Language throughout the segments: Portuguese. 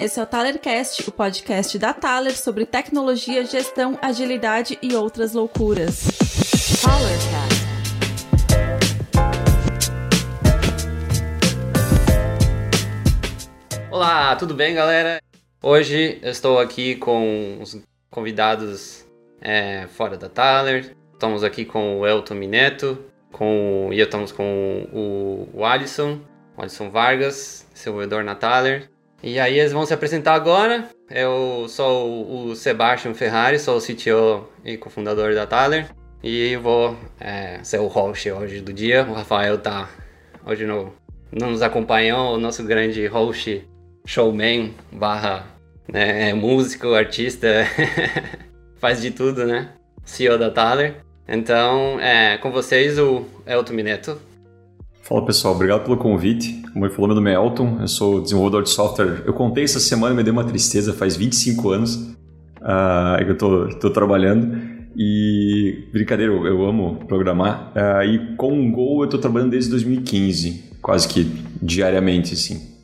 esse é o Talercast, o podcast da Taler sobre tecnologia, gestão, agilidade e outras loucuras. Talercast. Olá, tudo bem, galera? Hoje eu estou aqui com os convidados é, fora da Taler. Estamos aqui com o Elton Mineto, com, e estamos com o, o Alisson, o Alisson Vargas, desenvolvedor na Thaler. E aí eles vão se apresentar agora. Eu sou o, Sebastian Ferrari, sou o CTO e cofundador da Thaler. E vou é, ser o host hoje do dia. O Rafael tá hoje no, não nos acompanhou, o nosso grande host, showman, barra né, músico, artista, faz de tudo, né? CEO da Thaler. Então, é, com vocês, o Elton Mineto. Fala pessoal, obrigado pelo convite. Como ele falou, meu nome é Elton, eu sou desenvolvedor de software. Eu contei essa semana, me deu uma tristeza, faz 25 anos uh, que eu tô, tô trabalhando. E, brincadeira, eu, eu amo programar. Uh, e com o Go eu tô trabalhando desde 2015, quase que diariamente, assim.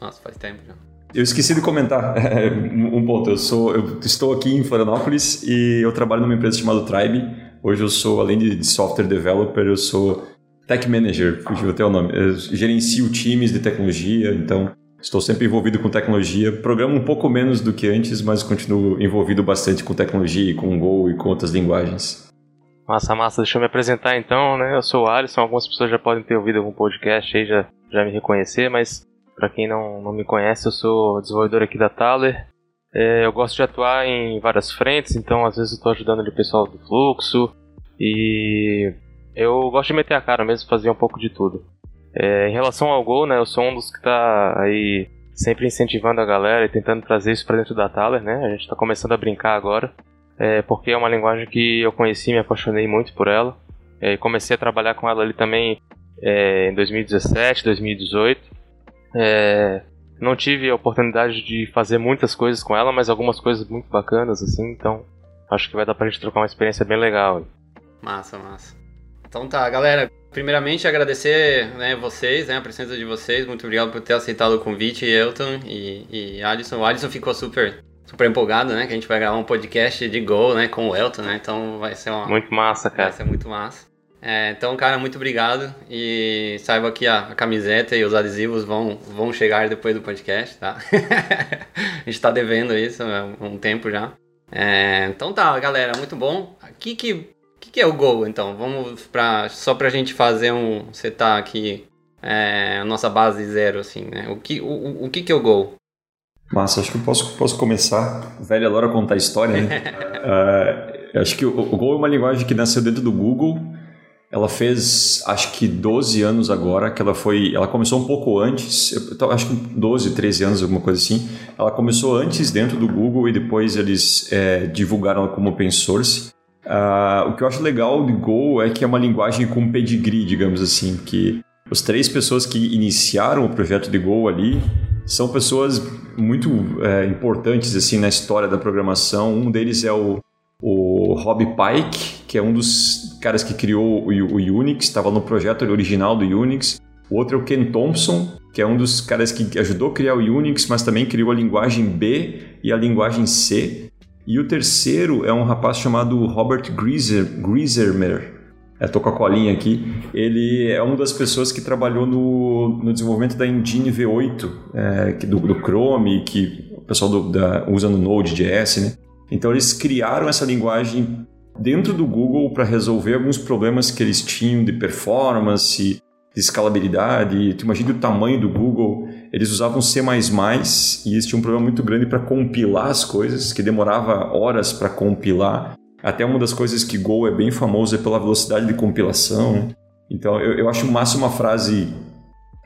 Nossa, faz tempo já. Eu esqueci de comentar um ponto. Eu, sou, eu estou aqui em Florianópolis e eu trabalho numa empresa chamada Tribe Hoje eu sou, além de software developer, eu sou tech manager, fugiu até o nome. Eu gerencio times de tecnologia, então estou sempre envolvido com tecnologia. Programo um pouco menos do que antes, mas continuo envolvido bastante com tecnologia, com Go e com outras linguagens. Massa, massa. Deixa eu me apresentar então, né? Eu sou o Alisson, algumas pessoas já podem ter ouvido algum podcast aí, já, já me reconhecer, mas para quem não, não me conhece, eu sou desenvolvedor aqui da Thaler. É, eu gosto de atuar em várias frentes, então às vezes eu estou ajudando o pessoal do fluxo e eu gosto de meter a cara mesmo, fazer um pouco de tudo. É, em relação ao Go, né, eu sou um dos que está aí sempre incentivando a galera e tentando trazer isso para dentro da Thaler, né? A gente está começando a brincar agora, é, porque é uma linguagem que eu conheci, me apaixonei muito por ela. É, comecei a trabalhar com ela ali também é, em 2017, 2018. É, não tive a oportunidade de fazer muitas coisas com ela, mas algumas coisas muito bacanas, assim, então acho que vai dar pra gente trocar uma experiência bem legal. Massa, massa. Então tá, galera, primeiramente agradecer né, vocês, né, a presença de vocês, muito obrigado por ter aceitado o convite, Elton e, e Alisson. O Alisson ficou super, super empolgado, né, que a gente vai gravar um podcast de Go, né, com o Elton, né, então vai ser uma... Muito massa, cara. Vai ser muito massa. É, então, cara, muito obrigado. E saiba que a, a, camiseta e os adesivos vão, vão chegar depois do podcast, tá? a gente tá devendo isso há um tempo já. É, então tá, galera, muito bom. O que, que, que, que é o Go, então? Vamos pra, só pra gente fazer um setar aqui é, a nossa base zero, assim, né? O que, o, o que, que é o Go? Massa, acho que eu posso, posso começar. Velha Laura contar a história, né? uh, acho que o, o Go é uma linguagem que nasceu dentro do Google ela fez, acho que 12 anos agora, que ela foi. Ela começou um pouco antes, acho que 12, 13 anos, alguma coisa assim. Ela começou antes dentro do Google e depois eles é, divulgaram ela como open source. Uh, o que eu acho legal de Go é que é uma linguagem com pedigree, digamos assim, que as três pessoas que iniciaram o projeto de Go ali são pessoas muito é, importantes assim na história da programação. Um deles é o o Rob Pike, que é um dos caras que criou o, o Unix, estava no projeto original do Unix. O outro é o Ken Thompson, que é um dos caras que ajudou a criar o Unix, mas também criou a linguagem B e a linguagem C. E o terceiro é um rapaz chamado Robert Grieser, Griesermer. É, tô com a colinha aqui. Ele é uma das pessoas que trabalhou no, no desenvolvimento da engine V8, é, do, do Chrome, que o pessoal do, da, usa no Node.js, né? Então eles criaram essa linguagem dentro do Google para resolver alguns problemas que eles tinham de performance, de escalabilidade. Tu imagina o tamanho do Google. Eles usavam C++ e eles tinham um problema muito grande para compilar as coisas, que demorava horas para compilar. Até uma das coisas que Go é bem famoso é pela velocidade de compilação. Então eu, eu acho massa uma frase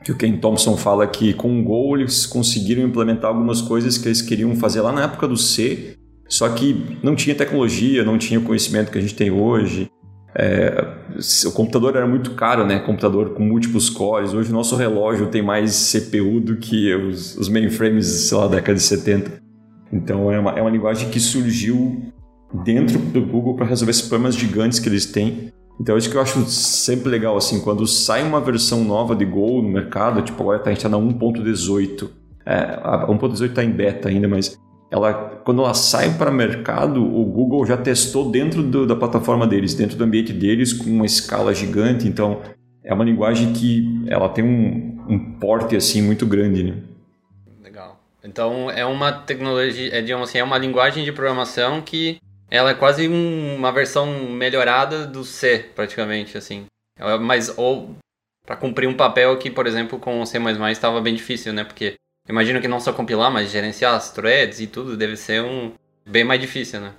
que o Ken Thompson fala que com o Go eles conseguiram implementar algumas coisas que eles queriam fazer lá na época do C só que não tinha tecnologia, não tinha o conhecimento que a gente tem hoje. É, o computador era muito caro, né? Computador com múltiplos cores. Hoje o nosso relógio tem mais CPU do que os, os mainframes, sei lá, da década de 70. Então é uma, é uma linguagem que surgiu dentro do Google para resolver esses problemas gigantes que eles têm. Então, isso que eu acho sempre legal, assim, quando sai uma versão nova de Go no mercado, tipo, agora tá, a gente está na 1.18, É, a 1.18 está em beta ainda, mas ela, quando ela sai para o mercado, o Google já testou dentro do, da plataforma deles, dentro do ambiente deles, com uma escala gigante. Então, é uma linguagem que ela tem um, um porte assim muito grande. Né? Legal. Então, é uma tecnologia, é, digamos assim, é uma linguagem de programação que ela é quase um, uma versão melhorada do C, praticamente, assim. É, mas, ou para cumprir um papel que, por exemplo, com o C++ estava bem difícil, né? Porque Imagino que não só compilar, mas gerenciar as threads e tudo deve ser um bem mais difícil, né?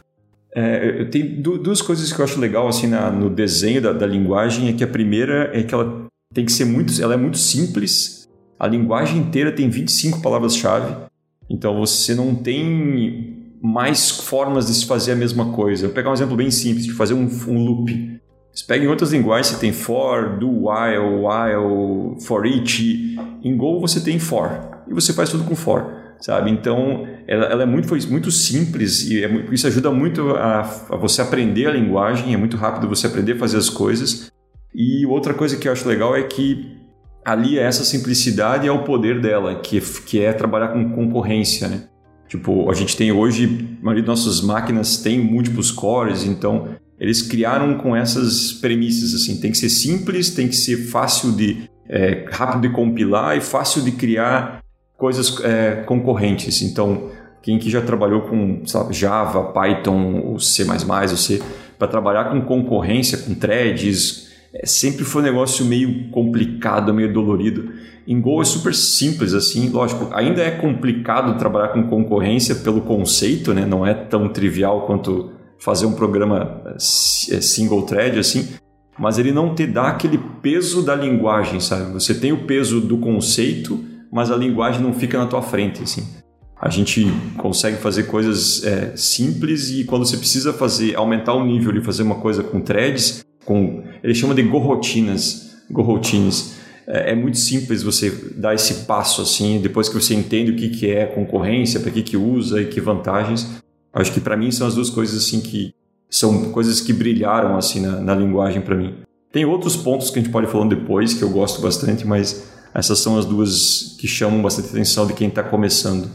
É, tem duas coisas que eu acho legal assim na, no desenho da, da, linguagem é que a primeira é que ela tem que ser muito, ela é muito simples. A linguagem inteira tem 25 palavras-chave, então você não tem mais formas de se fazer a mesma coisa. Vou pegar um exemplo bem simples de fazer um, um loop. Você pega em outras linguagens, você tem for, do, while, while, for each. Em Go você tem for e você faz tudo com for, sabe? Então, ela, ela é muito, foi muito simples e é, isso ajuda muito a, a, você aprender a linguagem, é muito rápido você aprender a fazer as coisas. E outra coisa que eu acho legal é que ali é essa simplicidade é o poder dela, que, que é trabalhar com concorrência, né? Tipo, a gente tem hoje, a maioria das nossas máquinas tem múltiplos cores, então eles criaram com essas premissas, assim, tem que ser simples, tem que ser fácil de, é, rápido de compilar e fácil de criar coisas é, concorrentes. Então, quem que já trabalhou com sabe, Java, Python, o C++, o C, para trabalhar com concorrência, com threads, é, sempre foi um negócio meio complicado, meio dolorido. Em Go é super simples assim, lógico, ainda é complicado trabalhar com concorrência pelo conceito, né? não é tão trivial quanto fazer um programa é, single thread assim, mas ele não te dá aquele peso da linguagem, sabe? Você tem o peso do conceito, mas a linguagem não fica na tua frente, assim. A gente consegue fazer coisas é, simples e quando você precisa fazer, aumentar o nível e fazer uma coisa com threads, com, ele chama de go-rotinas, go-routines. É, é, muito simples você dar esse passo assim, depois que você entende o que, que é concorrência, para que, que usa e que vantagens. Acho que para mim são as duas coisas assim que são coisas que brilharam assim na, na linguagem para mim. Tem outros pontos que a gente pode falando depois que eu gosto bastante, mas essas são as duas que chamam bastante atenção de quem está começando.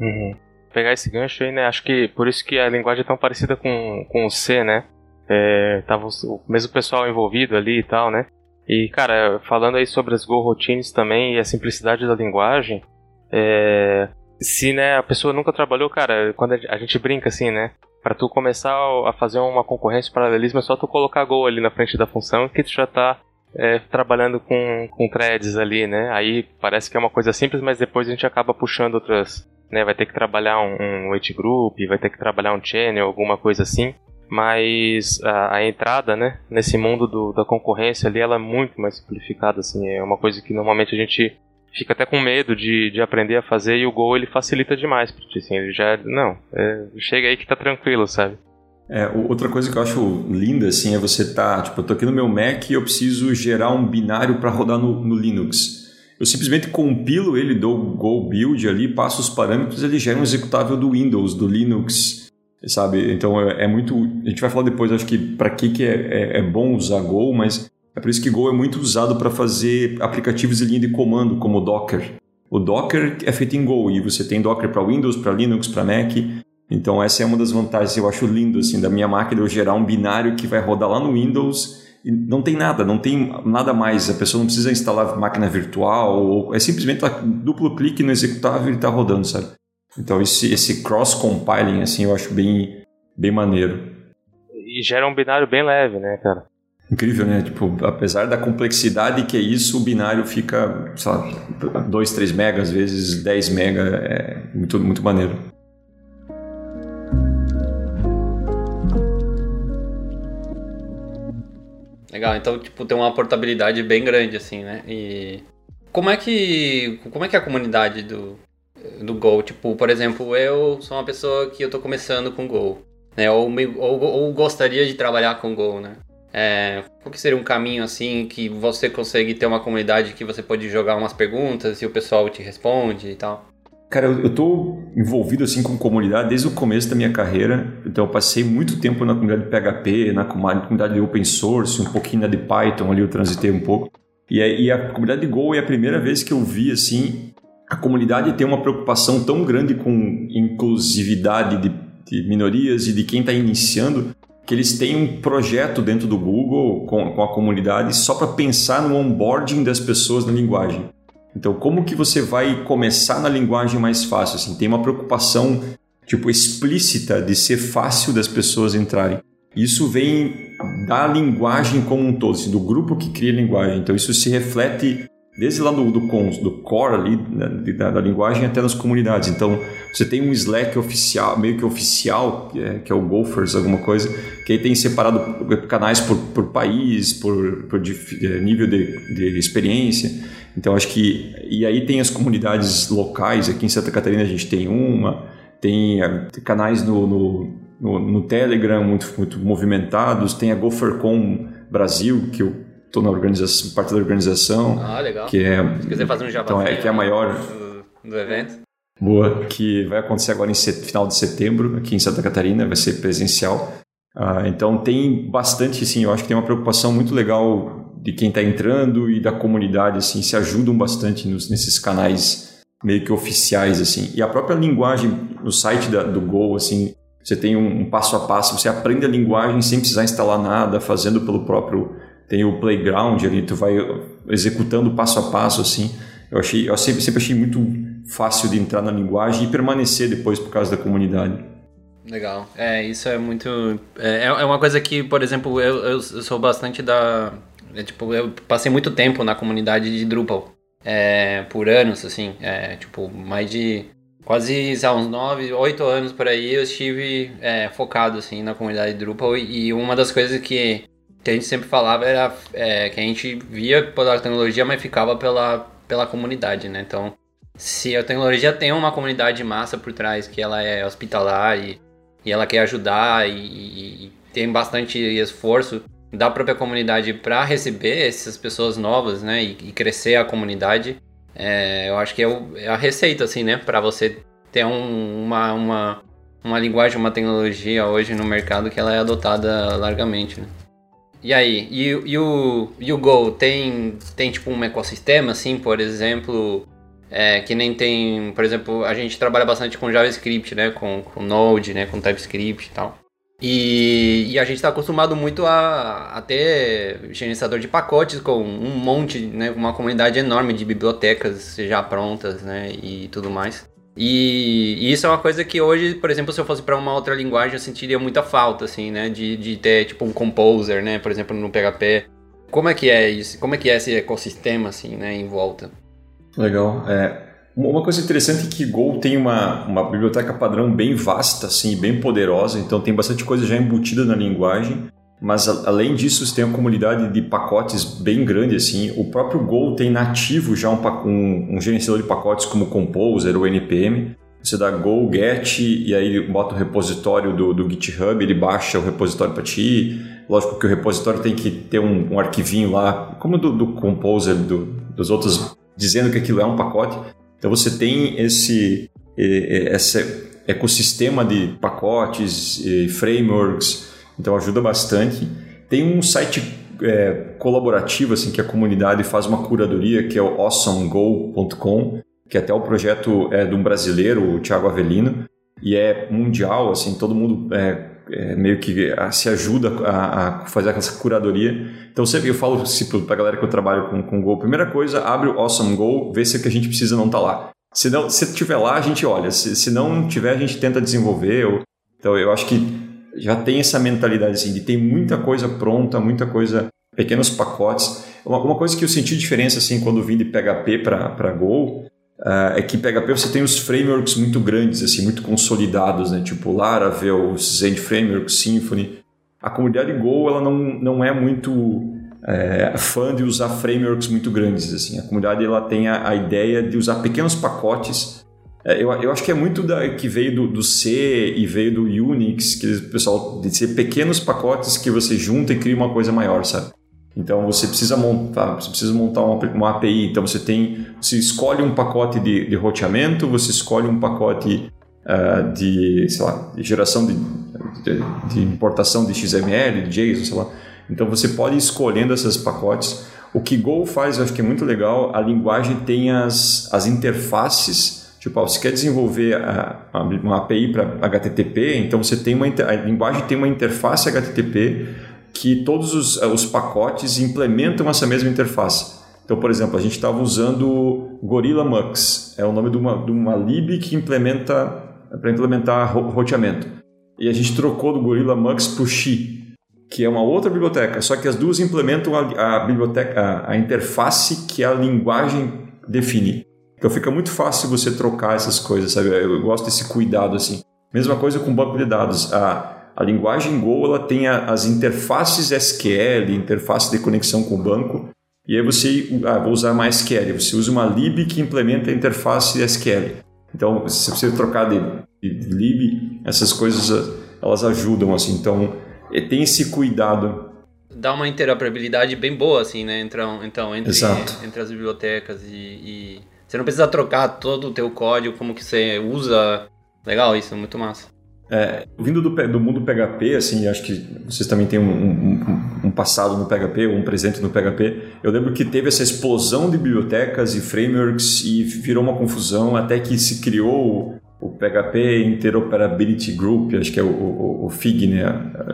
Uhum. Pegar esse gancho aí, né? Acho que por isso que a linguagem é tão parecida com, com o C, né? É, tava o mesmo pessoal envolvido ali e tal, né? E, cara, falando aí sobre as Go Routines também e a simplicidade da linguagem, é, se né, a pessoa nunca trabalhou, cara, quando a gente brinca assim, né? Para tu começar a fazer uma concorrência paralelismo é só tu colocar Go ali na frente da função que tu já tá é, trabalhando com, com threads ali, né? Aí parece que é uma coisa simples, mas depois a gente acaba puxando outras. Né? Vai ter que trabalhar um, um group, vai ter que trabalhar um channel, alguma coisa assim. Mas a, a entrada, né, nesse mundo do, da concorrência ali, ela é muito mais simplificada, assim. É uma coisa que normalmente a gente fica até com medo de, de aprender a fazer e o Go ele facilita demais pra assim. Ele já, não, é, chega aí que tá tranquilo, sabe? É, outra coisa que eu acho linda assim é você tá, tipo, eu tô aqui no meu Mac e eu preciso gerar um binário para rodar no, no, Linux. Eu simplesmente compilo ele, dou Go build ali, passo os parâmetros, ele gera um executável do Windows, do Linux, sabe? Então é, é muito. A gente vai falar depois, acho que para que que é, é, é, bom usar Go, mas é por isso que Go é muito usado para fazer aplicativos de linha de comando, como o Docker. O Docker é feito em Go e você tem Docker para Windows, para Linux, para Mac. Então essa é uma das vantagens, eu acho lindo assim da minha máquina eu gerar um binário que vai rodar lá no Windows e não tem nada, não tem nada mais. A pessoa não precisa instalar máquina virtual, ou é simplesmente duplo clique no executável e está rodando, sabe? Então esse, esse cross compiling assim eu acho bem bem maneiro. E gera um binário bem leve, né, cara? Incrível, né? Tipo, apesar da complexidade que é isso, o binário fica, sei lá, 2, 3 megas, vezes 10 mega, é muito, muito maneiro. Legal, então, tipo, tem uma portabilidade bem grande, assim, né? E como é que, como é, que é a comunidade do, do Go? Tipo, por exemplo, eu sou uma pessoa que eu tô começando com Go, né? Ou, ou, ou gostaria de trabalhar com Go, né? É, qual que seria um caminho, assim, que você consegue ter uma comunidade que você pode jogar umas perguntas e o pessoal te responde e tal? Cara, eu, estou envolvido assim com comunidade desde o começo da minha carreira. Então eu passei muito tempo na comunidade de PHP, na comunidade de open source, um pouquinho na de Python ali eu transitei um pouco. E, e a comunidade de Go é a primeira vez que eu vi assim a comunidade tem uma preocupação tão grande com inclusividade de, de minorias e de quem está iniciando que eles têm um projeto dentro do Google com, com a comunidade só para pensar no onboarding das pessoas na linguagem. Então, como que você vai começar na linguagem mais fácil? Assim, tem uma preocupação tipo explícita de ser fácil das pessoas entrarem. Isso vem da linguagem como um todo, assim, do grupo que cria a linguagem. Então, isso se reflete desde lá do, do, do core ali, né, da, da, linguagem até nas comunidades. Então, você tem um Slack oficial, meio que oficial, que é, que é o Gophers, alguma coisa, que aí tem separado canais por, por país, por, por é, nível de, de experiência. Então, acho que... E aí tem as comunidades locais, aqui em Santa Catarina a gente tem uma, tem, tem canais no, no, no, no Telegram muito, muito movimentados, tem a GopherCon Brasil, que eu estou na organização, parte da organização. Ah, legal. Que é, Se quiser fazer um jabá então, é, que é a maior do, do, evento. Boa, que vai acontecer agora em final de setembro, aqui em Santa Catarina, vai ser presencial. Ah, então tem bastante, sim, eu acho que tem uma preocupação muito legal de quem está entrando e da comunidade, assim, se ajudam bastante nos, nesses canais meio que oficiais, assim. E a própria linguagem no site da, do Go, assim, você tem um, um passo a passo, você aprende a linguagem sem precisar instalar nada, fazendo pelo próprio tem o playground ali, tu vai executando passo a passo assim. Eu achei, eu sempre, sempre achei muito fácil de entrar na linguagem e permanecer depois por causa da comunidade. Legal. É, isso é muito. É, é uma coisa que, por exemplo, eu, eu sou bastante da. É, tipo, eu passei muito tempo na comunidade de Drupal. É, por anos, assim. É, tipo, mais de. Quase uns 9, 8 anos por aí eu estive é, focado, assim, na comunidade de Drupal. E uma das coisas que que a gente sempre falava era é, que a gente via pela tecnologia, mas ficava pela, pela comunidade, né? Então, se a tecnologia tem uma comunidade massa por trás, que ela é hospitalar e, e ela quer ajudar e, e, e tem bastante esforço da própria comunidade para receber essas pessoas novas, né? E, e crescer a comunidade, é, eu acho que é, o, é, a receita, assim, né? Para você ter um, uma, uma, uma linguagem, uma tecnologia hoje no mercado que ela é adotada largamente, né? E aí, e, e, o, e o Go tem, tem tipo um ecossistema, assim, por exemplo, é, que nem tem, por exemplo, a gente trabalha bastante com JavaScript, né, com, com Node, né, com TypeScript e tal. E, e a gente está acostumado muito a, a ter gerenciador de pacotes com um monte, né, uma comunidade enorme de bibliotecas já prontas, né, e tudo mais. E, e, isso é uma coisa que hoje, por exemplo, se eu fosse para uma outra linguagem, eu sentiria muita falta, assim, né? De, de ter, tipo, um composer, né? Por exemplo, no PHP. Como é que é isso? Como é que é esse ecossistema, assim, né? Em volta? Legal. É, uma coisa interessante é que Go tem uma, uma biblioteca padrão bem vasta, assim, bem poderosa. Então, tem bastante coisa já embutida na linguagem. Mas além disso, tem uma comunidade de pacotes bem grande assim. O próprio Go tem nativo já um, um, um gerenciador de pacotes como Composer ou NPM. Você dá go get e aí bota o repositório do, do GitHub, ele baixa o repositório para ti. Lógico que o repositório tem que ter um, um arquivinho lá, como do, do Composer, do, dos outros, dizendo que aquilo é um pacote. Então você tem esse, esse ecossistema de pacotes, frameworks, então ajuda bastante. Tem um site é, colaborativo assim que a comunidade faz uma curadoria que é o awesomego.com, que até o projeto é de um brasileiro, o Thiago Avelino, e é mundial, assim, todo mundo é, é, meio que se ajuda a, a, fazer essa curadoria. Então sempre eu falo para a galera que eu trabalho com, com Go, primeira coisa, abre o Awesome Go, vê se o que a gente precisa não está lá. Se não, se tiver lá, a gente olha. Se, se não tiver, a gente tenta desenvolver. Ou, então eu acho que já tem essa mentalidade assim, de ter muita coisa pronta, muita coisa, pequenos pacotes. Uma, uma coisa que eu senti diferença assim quando vim de PHP para Go é que PHP você tem os frameworks muito grandes, assim, muito consolidados, né? tipo Laravel, Zen Framework, Symfony. A comunidade Go ela não, não é muito é, fã de usar frameworks muito grandes. Assim. A comunidade ela tem a, a ideia de usar pequenos pacotes é, eu, eu acho que é muito da, que veio do, do, C e veio do Unix, que o pessoal de ser pequenos pacotes que você junta e cria uma coisa maior, sabe? Então você precisa montar, você precisa montar uma, uma API. Então você tem, você escolhe um pacote de, de roteamento, você escolhe um pacote uh, de, sei lá, de geração de, de, de, importação de XML, de JSON, sei lá. Então você pode ir escolhendo esses pacotes. O que Go faz, eu acho que é muito legal, a linguagem tem as, as interfaces, tipo, você quer desenvolver uma API para HTTP, então você tem uma, a linguagem tem uma interface HTTP que todos os, os pacotes implementam essa mesma interface. Então, por exemplo, a gente estava usando Gorilla Mux, é o nome de uma, de uma lib que implementa para implementar roteamento. E a gente trocou do Gorilla Mux para o Xi, que é uma outra biblioteca, só que as duas implementam a, a biblioteca, a, a, interface que a linguagem define. Então fica muito fácil você trocar essas coisas, sabe? Eu gosto desse cuidado assim. Mesma coisa com banco de dados. A, a linguagem Go ela tem as interfaces SQL, interface de conexão com o banco, e aí você, ah, vou usar mais SQL, você usa uma lib que implementa a interface SQL. Então, se você trocar de, de, lib, essas coisas elas ajudam assim. Então, é, tem esse cuidado. Dá uma interoperabilidade bem boa assim, né? Então, então entre, entre as bibliotecas e, e, você não precisa trocar todo o teu código, como que você usa. Legal, isso muito massa. É, vindo do, do, mundo PHP, assim, acho que vocês também têm um, um, um, passado no PHP, ou um presente no PHP. Eu lembro que teve essa explosão de bibliotecas e frameworks e virou uma confusão até que se criou o, PHP Interoperability Group, acho que é o, o, o FIG, né?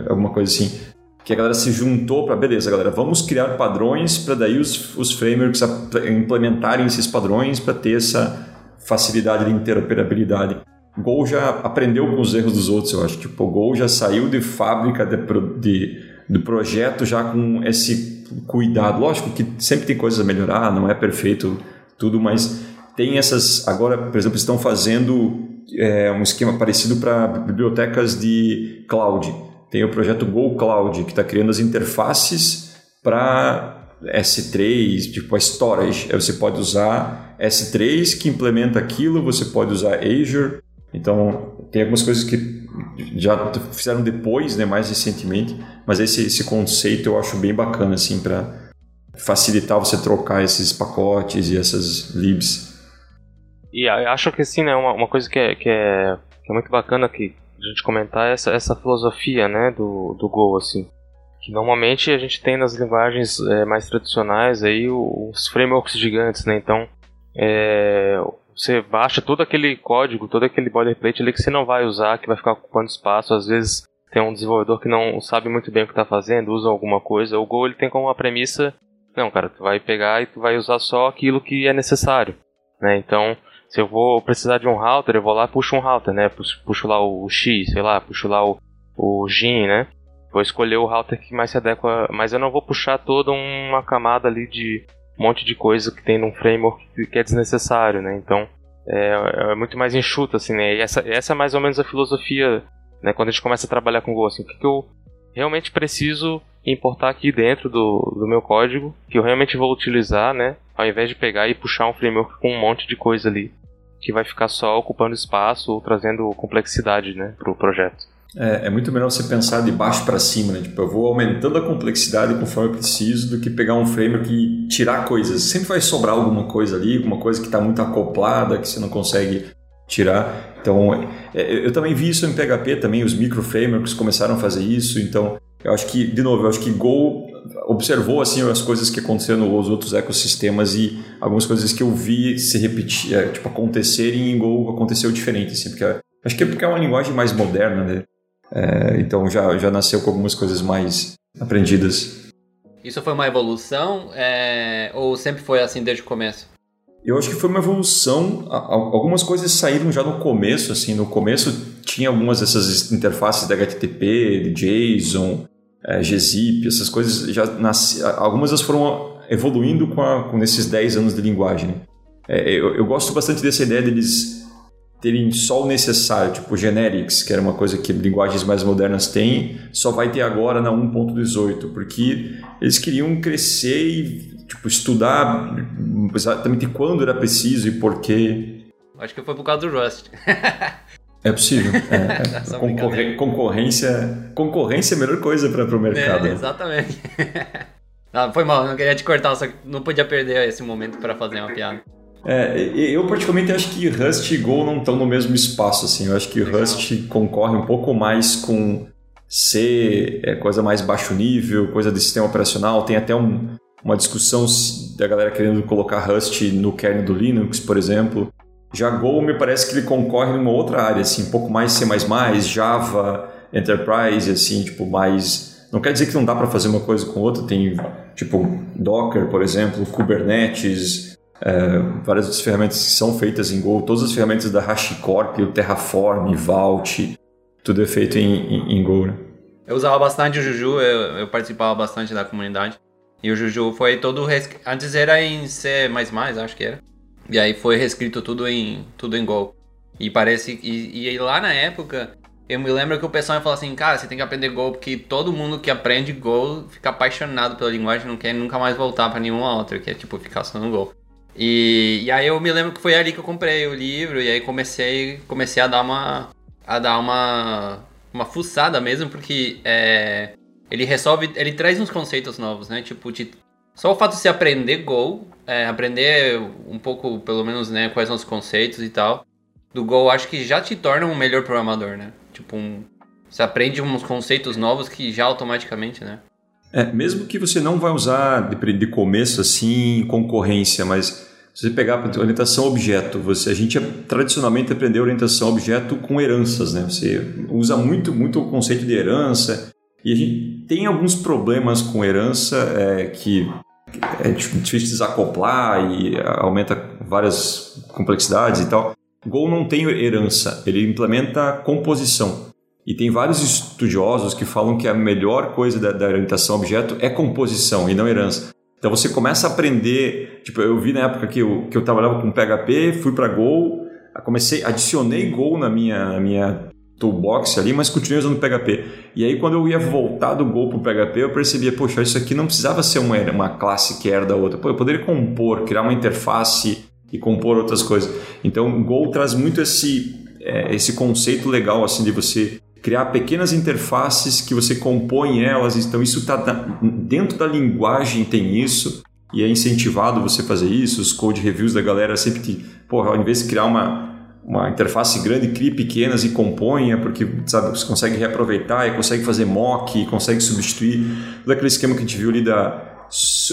Alguma coisa assim. Que a galera se juntou para, beleza, galera, vamos criar padrões para daí os, os frameworks implementarem esses padrões para ter essa facilidade de interoperabilidade. Gol já aprendeu com os erros dos outros, eu acho. Tipo, o Gol já saiu de fábrica de, de, do projeto já com esse cuidado. Lógico que sempre tem coisas a melhorar, não é perfeito tudo, mas tem essas. Agora, por exemplo, estão fazendo é, um esquema parecido para bibliotecas de cloud. Tem o projeto Go Cloud, que está criando as interfaces para S3, tipo a storage. Aí você pode usar S3 que implementa aquilo, você pode usar Azure então, tem algumas coisas que já fizeram depois, né, mais recentemente, mas esse, esse conceito eu acho bem bacana, assim, para facilitar você trocar esses pacotes e essas libs. E acho que, assim, né, uma, uma coisa que é, que, é, que é muito bacana que a gente comentar é essa, essa filosofia, né, do, do Go, assim. Que normalmente a gente tem nas linguagens é, mais tradicionais aí os frameworks gigantes, né, então... É, você baixa todo aquele código, todo aquele boilerplate ali que você não vai usar, que vai ficar ocupando espaço. Às vezes tem um desenvolvedor que não sabe muito bem o que está fazendo, usa alguma coisa. O Go ele tem como uma premissa, não, cara, tu vai pegar e tu vai usar só aquilo que é necessário, né? Então, se eu vou precisar de um router, eu vou lá puxo um router, né? Puxo, puxo lá o X, sei lá, puxo lá o, o GIN, né? Vou escolher o router que mais se adequa, mas eu não vou puxar toda uma camada ali de um monte de coisa que tem num framework que é desnecessário, né? Então é, é muito mais enxuto, assim, né? E essa, essa é mais ou menos a filosofia, né? Quando a gente começa a trabalhar com Go, assim, o que, que eu realmente preciso importar aqui dentro do, do meu código, que eu realmente vou utilizar, né? Ao invés de pegar e puxar um framework com um monte de coisa ali, que vai ficar só ocupando espaço ou trazendo complexidade, né, para o projeto. É, é, muito melhor você pensar de baixo para cima, né? Tipo, eu vou aumentando a complexidade conforme eu preciso do que pegar um framework e tirar coisas. Sempre vai sobrar alguma coisa ali, alguma coisa que está muito acoplada, que você não consegue tirar. Então, é, é eu também vi isso em PHP também, os micro frameworks começaram a fazer isso. Então, eu acho que, de novo, eu acho que Go observou assim as coisas que aconteceram nos outros ecossistemas e algumas coisas que eu vi se repetir, é, tipo, acontecerem em Go aconteceu diferente, assim, porque acho que é porque é uma linguagem mais moderna, né? É, então já, já nasceu com algumas coisas mais aprendidas. Isso foi uma evolução é, ou sempre foi assim desde o começo? Eu acho que foi uma evolução. Algumas coisas saíram já no começo, assim. No começo tinha algumas dessas interfaces da HTTP, de JSON, é, gzip, essas coisas já nasci, algumas das foram evoluindo com, a, com esses 10 anos de linguagem. É, eu, eu, gosto bastante dessa ideia deles terem só o necessário, tipo generics, que era uma coisa que linguagens mais modernas têm, só vai ter agora na 1.18, porque eles queriam crescer e tipo, estudar exatamente quando era preciso e por quê. Acho que foi por causa do Rust. É possível. É, é. Concorrência, concorrência é a melhor coisa para o mercado. É, exatamente. Não, foi mal, não queria te cortar, só que não podia perder esse momento para fazer uma piada. É, eu particularmente acho que Rust e Go não estão no mesmo espaço, assim. Eu acho que. Rust concorre um pouco mais com C, é, coisa mais baixo nível, coisa de sistema operacional. Tem até um, uma discussão da galera querendo colocar Rust no kernel do Linux, por exemplo. Já Go me parece que ele concorre numa outra área, assim, um pouco mais C++, Java, Enterprise, assim, tipo, mais... Não quer dizer que não dá para fazer uma coisa com outra, tem, tipo, Docker, por exemplo, Kubernetes, é, várias outras ferramentas que são feitas em Go, todas as ferramentas da HashiCorp, o Terraform, Vault, tudo é feito em, em, em Go, né? Eu usava bastante o Juju, eu, eu, participava bastante da comunidade. E o Juju foi todo. Antes era em C, acho que era. E aí foi reescrito tudo em, tudo em Go. E parece. E, e lá na época, eu me lembro que o pessoal falou assim: cara, você tem que aprender Go, porque todo mundo que aprende Go fica apaixonado pela linguagem, não quer nunca mais voltar para nenhuma outra, que é tipo ficar só no Go. E, e aí eu me lembro que foi ali que eu comprei o livro, e aí comecei, comecei a dar uma. a dar uma uma fuçada mesmo, porque é, ele resolve, ele traz uns conceitos novos, né? Tipo, de, só o fato de você aprender Go, é, aprender um pouco, pelo menos, né, quais são os conceitos e tal, do Go, acho que já te torna um melhor programador, né? Tipo, um, você aprende uns conceitos novos que já automaticamente, né? É, mesmo que você não vai usar de, de começo assim concorrência, mas se você pegar orientação objeto, você, a gente tradicionalmente aprendeu orientação objeto com heranças, né? Você usa muito, muito o conceito de herança e a gente tem alguns problemas com herança é, que é difícil desacoplar e aumenta várias complexidades e tal. Go não tem herança, ele implementa composição. E tem vários estudiosos que falam que a melhor coisa da, da orientação objeto é composição e não herança. Então você começa a aprender, tipo, eu vi na época que eu, que eu trabalhava com PHP, fui para Go, comecei, adicionei Go na minha, na minha toolbox ali, mas continuei usando PHP. E aí quando eu ia voltar do Go para o PHP, eu percebia, poxa, isso aqui não precisava ser uma, uma classe que era da outra. Pô, eu poderia compor, criar uma interface e compor outras coisas. Então, Go traz muito esse, é, esse conceito legal assim de você criar pequenas interfaces que você compõe elas. Então, isso está dentro da linguagem, tem isso, e é incentivado você fazer isso. Os code reviews da galera sempre que, porra, ao invés de criar uma, uma interface grande, crie pequenas e componha, porque sabe, você consegue reaproveitar e consegue fazer mock, consegue substituir todo aquele esquema que a gente viu ali da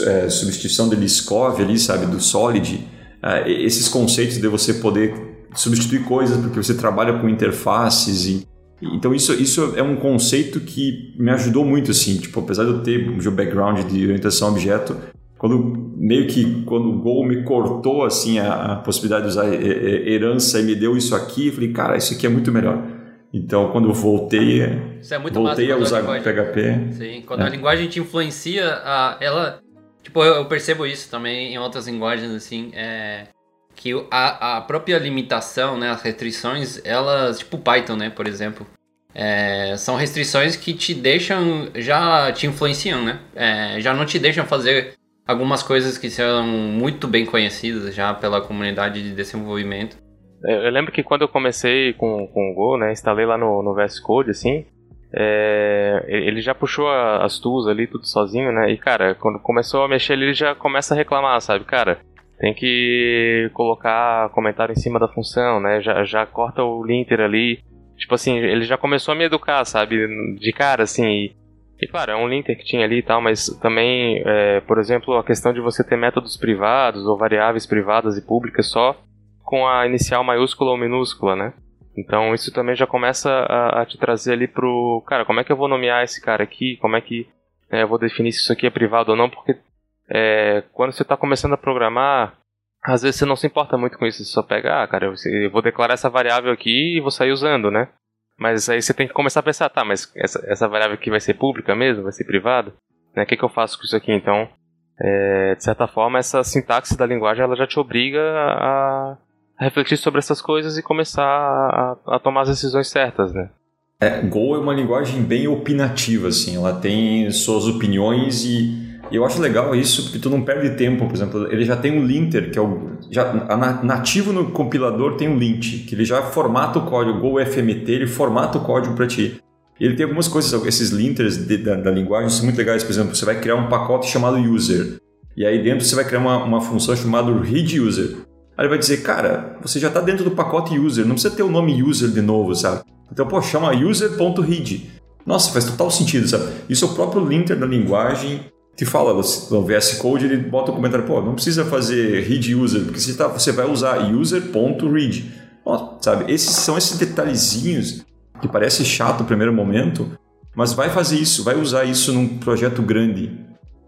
é, substituição de Liskov ali, sabe, do Solid. É, esses conceitos de você poder substituir coisas porque você trabalha com interfaces e então isso, isso é um conceito que me ajudou muito, assim, tipo, apesar de eu ter meu background de orientação a objeto, quando meio que quando o Go me cortou assim a, a possibilidade de usar herança e me deu isso aqui, eu falei, cara, isso aqui é muito melhor. Então, quando eu voltei, isso é muito voltei a usar a PHP. Sim, quando é. a linguagem te influencia, ela, tipo, eu, eu, percebo isso também em outras linguagens assim, é que a, a própria limitação, né, as restrições, elas, tipo Python, né, por exemplo, é, são restrições que te deixam, já te influenciam, né, é, já não te deixam fazer algumas coisas que são muito bem conhecidas já pela comunidade de desenvolvimento. É, eu lembro que quando eu comecei com, com o Go, né, instalei lá no, no VS Code, assim, é, ele já puxou as tools ali, tudo sozinho, né? E, cara, quando começou a mexer ele já começa a reclamar, sabe? Cara, tem que colocar comentário em cima da função, né? Já, já corta o linter ali. Tipo assim, ele já começou a me educar, sabe? De cara, assim. E, e claro, é um linter que tinha ali e tal, mas também, é, por exemplo, a questão de você ter métodos privados ou variáveis privadas e públicas só com a inicial maiúscula ou minúscula, né? Então isso também já começa a, a te trazer ali pro. Cara, como é que eu vou nomear esse cara aqui? Como é que é, eu vou definir se isso aqui é privado ou não? Porque é, quando você está começando a programar, às vezes você não se importa muito com isso, você só pega, ah, cara, eu, vou declarar essa variável aqui e vou sair usando, né? Mas aí você tem que começar a pensar, tá, mas essa, essa variável aqui vai ser pública mesmo? Vai ser privada? Né? O que, que eu faço com isso aqui? Então, é, de certa forma, essa sintaxe da linguagem ela já te obriga a, a refletir sobre essas coisas e começar a, a, tomar as decisões certas, né? É, Go é uma linguagem bem opinativa, assim, ela tem suas opiniões e e eu acho legal isso porque tu não perde tempo, por exemplo, ele já tem um linter, que é o já nativo no compilador tem um lint, que ele já formata o código, o Go FMT, ele formata o código para ti. Ele tem algumas coisas, esses linters de, da, da, linguagem são muito legais, por exemplo, você vai criar um pacote chamado user, e aí dentro você vai criar uma, uma função chamada read user. Aí ele vai dizer, cara, você já está dentro do pacote user, não precisa ter o nome user de novo, sabe? Então, pô, chama user.read. Nossa, faz total sentido, sabe? Isso é o próprio linter da linguagem te fala, no VS Code ele bota um comentário, pô, não precisa fazer read user, porque você, tá, você vai usar user.read. Sabe, esses são esses detalhezinhos que parece chato no primeiro momento, mas vai fazer isso, vai usar isso num projeto grande,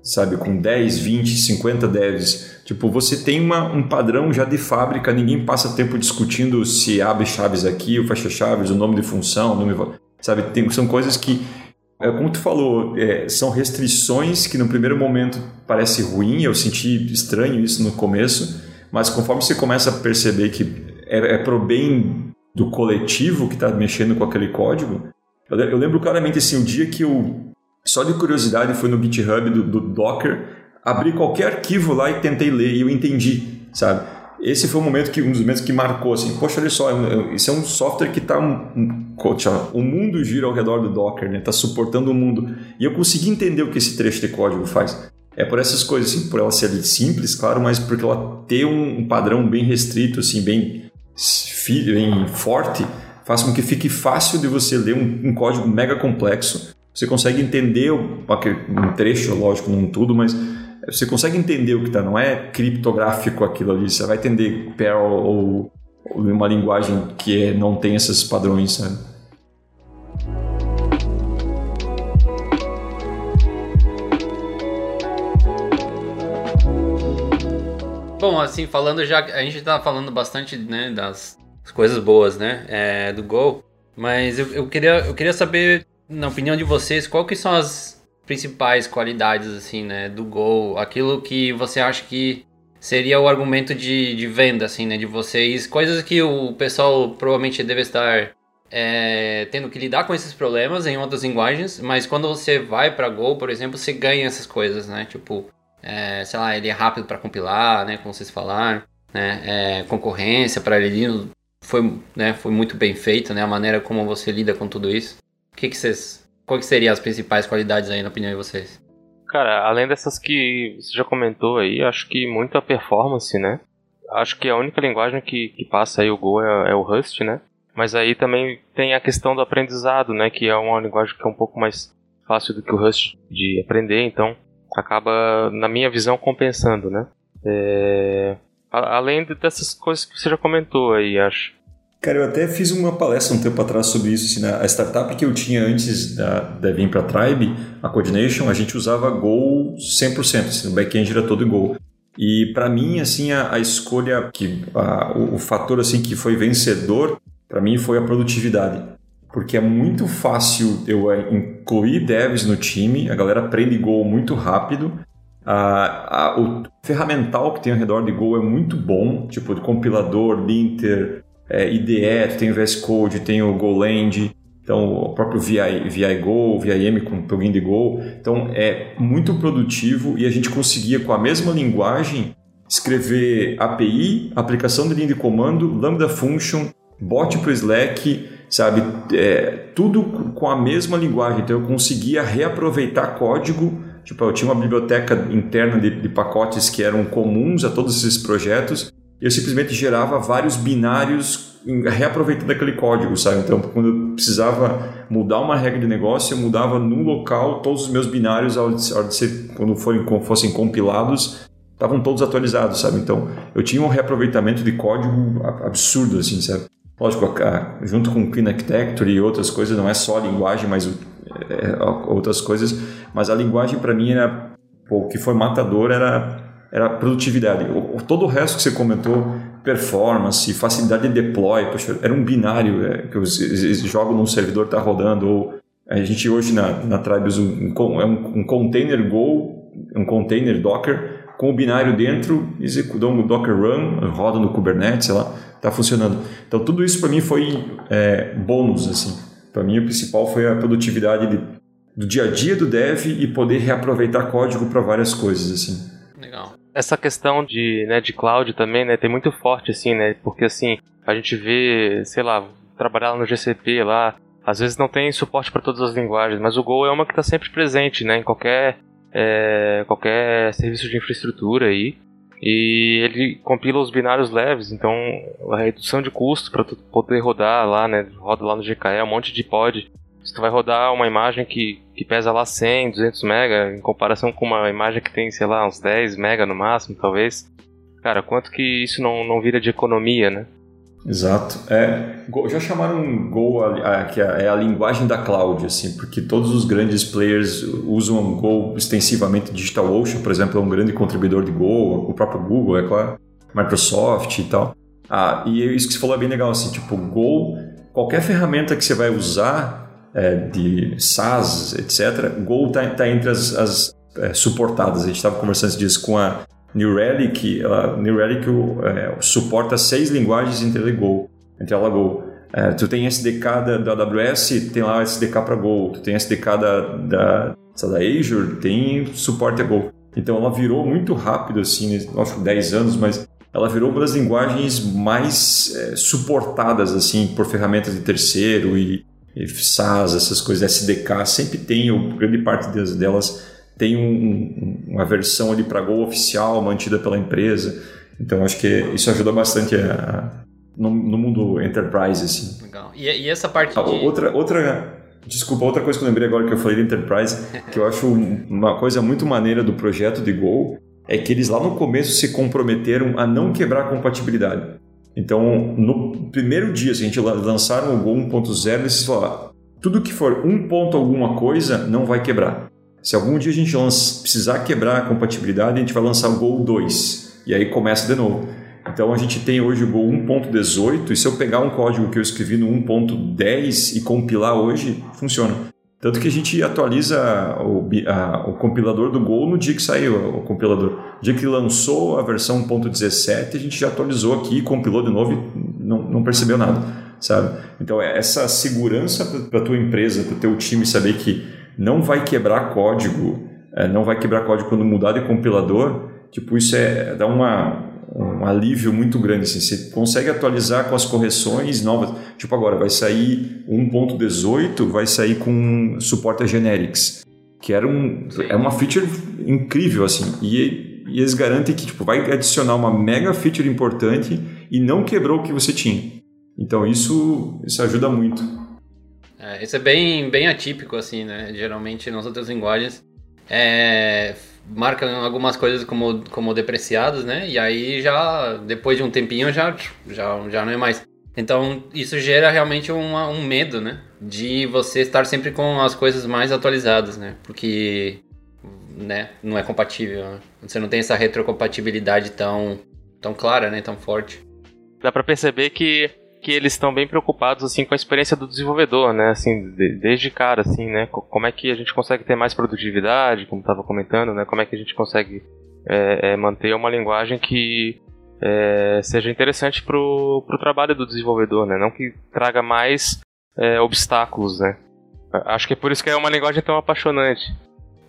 sabe, com 10, 20, 50 devs. Tipo, você tem uma, um padrão já de fábrica, ninguém passa tempo discutindo se abre chaves aqui, ou fecha chaves, o nome de função, nome, sabe, tem, são coisas que é, como tu falou, é, são restrições que no primeiro momento parece ruim, eu senti estranho isso no começo, mas conforme você começa a perceber que é, é pro bem do coletivo que está mexendo com aquele código, eu, eu, lembro claramente assim, o dia que eu, só de curiosidade, fui no GitHub do, do Docker, abri qualquer arquivo lá e tentei ler e eu entendi, sabe? Esse foi o momento que um dos momentos que marcou assim, poxa, olha só, isso é um software que está um, um, o mundo gira ao redor do Docker, né? Está suportando o mundo e eu consegui entender o que esse trecho de código faz. É por essas coisas, assim, por ela ser simples, claro, mas porque ela ter um, um padrão bem restrito, assim, bem, bem forte, faz com que fique fácil de você ler um, um código mega complexo. Você consegue entender um trecho, lógico, não tudo, mas você consegue entender o que está, não é criptográfico aquilo ali, você vai entender Perl ou, ou uma linguagem que é, não tem esses padrões, sabe? Bom, assim, falando já, a gente tá falando bastante, né, das coisas boas, né, é, do Go, mas eu, eu, queria, eu queria saber, na opinião de vocês, qual que são as principais qualidades, assim, né, do Gol, aquilo que você acha que seria o argumento de, de venda, assim, né, de vocês, coisas que o pessoal provavelmente deve estar é, tendo que lidar com esses problemas em outras linguagens, mas quando você vai para Go, por exemplo, você ganha essas coisas, né, tipo, é, sei lá, ele é rápido para compilar, né, como vocês falaram, né, é, concorrência para ele foi, né, foi muito bem feito, né, a maneira como você lida com tudo isso. O que, que vocês Quais seriam as principais qualidades aí, na opinião de vocês? Cara, além dessas que você já comentou aí, acho que muito a performance, né? Acho que a única linguagem que, que passa aí o Go é, é o Rust, né? Mas aí também tem a questão do aprendizado, né? Que é uma linguagem que é um pouco mais fácil do que o Rust de aprender, então acaba, na minha visão, compensando, né? É... Além dessas coisas que você já comentou aí, acho. Cara, eu até fiz uma palestra um tempo atrás sobre isso. Assim, né? A startup que eu tinha antes da, da vir para a Tribe, a Coordination, a gente usava Go 100%. Assim, o back-end era todo em Go. E para mim, assim, a, a escolha, que a, o, o, fator assim que foi vencedor, para mim foi a produtividade. Porque é muito fácil eu é, incluir devs no time, a galera aprende Go muito rápido. A, o ferramental que tem ao redor de Go é muito bom, tipo de compilador, linter, é, IDE, tem o VS Code, tem o GoLand, então o próprio VI, VI Go, VIM com plugin de Go. Então é muito produtivo e a gente conseguia com a mesma linguagem escrever API, aplicação de linha de comando, Lambda Function, bot para o Slack, sabe? É, tudo com a mesma linguagem. Então eu conseguia reaproveitar código. Tipo, eu tinha uma biblioteca interna de, de pacotes que eram comuns a todos esses projetos eu simplesmente gerava vários binários reaproveitando aquele código, sabe? Então, quando eu precisava mudar uma regra de negócio, eu mudava no local todos os meus binários, ao de ser, quando forem, fossem compilados, estavam todos atualizados, sabe? Então, eu tinha um reaproveitamento de código absurdo, assim, sabe? Lógico, junto com o Architecture e outras coisas, não é só a linguagem, mas é, é, outras coisas, mas a linguagem para mim era, pô, o que foi matador era era produtividade. O, todo o resto que você comentou, performance, facilidade de deploy, poxa, era um binário é, que os, jogam num servidor está rodando, ou a gente hoje na, na Tribe usa um, um, um container Go, um container Docker, com o binário dentro, executou um Docker Run, roda no Kubernetes, sei lá, está funcionando. Então tudo isso para mim foi é, bônus, assim. Para mim o principal foi a produtividade de, do dia a dia do dev e poder reaproveitar código para várias coisas, assim. Legal essa questão de, né, de cloud também, né, tem muito forte, assim, né, porque, assim, a gente vê, sei lá, trabalhar no GCP lá, às vezes não tem suporte para todas as linguagens, mas o Go é uma que está sempre presente, né, em qualquer, é, qualquer serviço de infraestrutura aí, e ele compila os binários leves, então a redução de custo para poder rodar lá, né, roda lá no GKE, um monte de pod Se tu vai rodar uma imagem que, que pesa lá 100, 200 mega, em comparação com uma imagem que tem, sei lá, uns 10 mega no máximo, talvez. Cara, quanto que isso não, não vira de economia, né? Exato. É, já chamaram Go a, a, que é a linguagem da cloud, assim, porque todos os grandes players usam Go extensivamente. DigitalOcean, por exemplo, é um grande contribuidor de Go, o próprio Google, é claro, Microsoft e tal. Ah, e isso que você falou é bem legal, assim, tipo, Go, qualquer ferramenta que você vai usar é, de SaaS, etc., Go está tá entre as, as é, suportadas. A gente estava conversando dias com a New Relic, ela, New Relic é, suporta seis linguagens entre ela e Go. Entre ela e Go. É, tu tem SDK da, da AWS, tem lá SDK para Go. Tu tem SDK da, da, da Azure, tem suporte a Go. Então ela virou muito rápido, assim, acho que 10 anos, mas ela virou uma das linguagens mais é, suportadas, assim, por ferramentas de terceiro e SaaS, essas coisas, SDK, sempre tem, ou grande parte delas tem um, uma versão ali para Go oficial mantida pela empresa. Então acho que isso ajuda bastante a, no, no, mundo enterprise assim. Legal. E, e essa parte ah, de... outra outra desculpa outra coisa que eu lembrei agora que eu falei de enterprise que eu acho uma coisa muito maneira do projeto de Go é que eles lá no começo se comprometeram a não quebrar a compatibilidade. Então, no primeiro dia, se a gente lançaram o Go 1.0, eles falaram: tudo que for um ponto alguma coisa não vai quebrar. Se algum dia a gente precisar quebrar a compatibilidade, a gente vai lançar o Go 2 e aí começa de novo. Então a gente tem hoje o Go 1.18 e se eu pegar um código que eu escrevi no 1.10 e compilar hoje, funciona. Tanto que a gente atualiza o, a, o compilador do Go no dia que saiu o compilador. No dia que lançou a versão 1.17, a gente já atualizou aqui, compilou de novo e não, não percebeu nada, sabe? Então essa segurança para a tua empresa, para o teu time saber que não vai quebrar código, é, não vai quebrar código quando mudar de compilador, tipo, isso é dá uma, um alívio muito grande. Assim. Você consegue atualizar com as correções novas. Tipo, agora vai sair 1.18, vai sair com suporte a generics, que era um, é uma feature incrível, assim. E, e eles garantem que tipo, vai adicionar uma mega feature importante e não quebrou o que você tinha. Então isso, isso ajuda muito. É, isso é bem, bem atípico, assim, né? Geralmente nas outras linguagens é, marcam algumas coisas como, como depreciadas, né? E aí já, depois de um tempinho, já, já, já não é mais. Então, isso gera realmente uma, um medo, né? De você estar sempre com as coisas mais atualizadas, né? Porque né, não é compatível. Né? Você não tem essa retrocompatibilidade tão, tão clara, né? Tão forte. Dá para perceber que que eles estão bem preocupados assim com a experiência do desenvolvedor, né? Assim, de, desde cara, assim, né? Como é que a gente consegue ter mais produtividade, como estava comentando, né? Como é que a gente consegue é, é, manter uma linguagem que é, seja interessante para o trabalho do desenvolvedor, né? Não que traga mais é, obstáculos, né? Acho que é por isso que é uma linguagem tão apaixonante.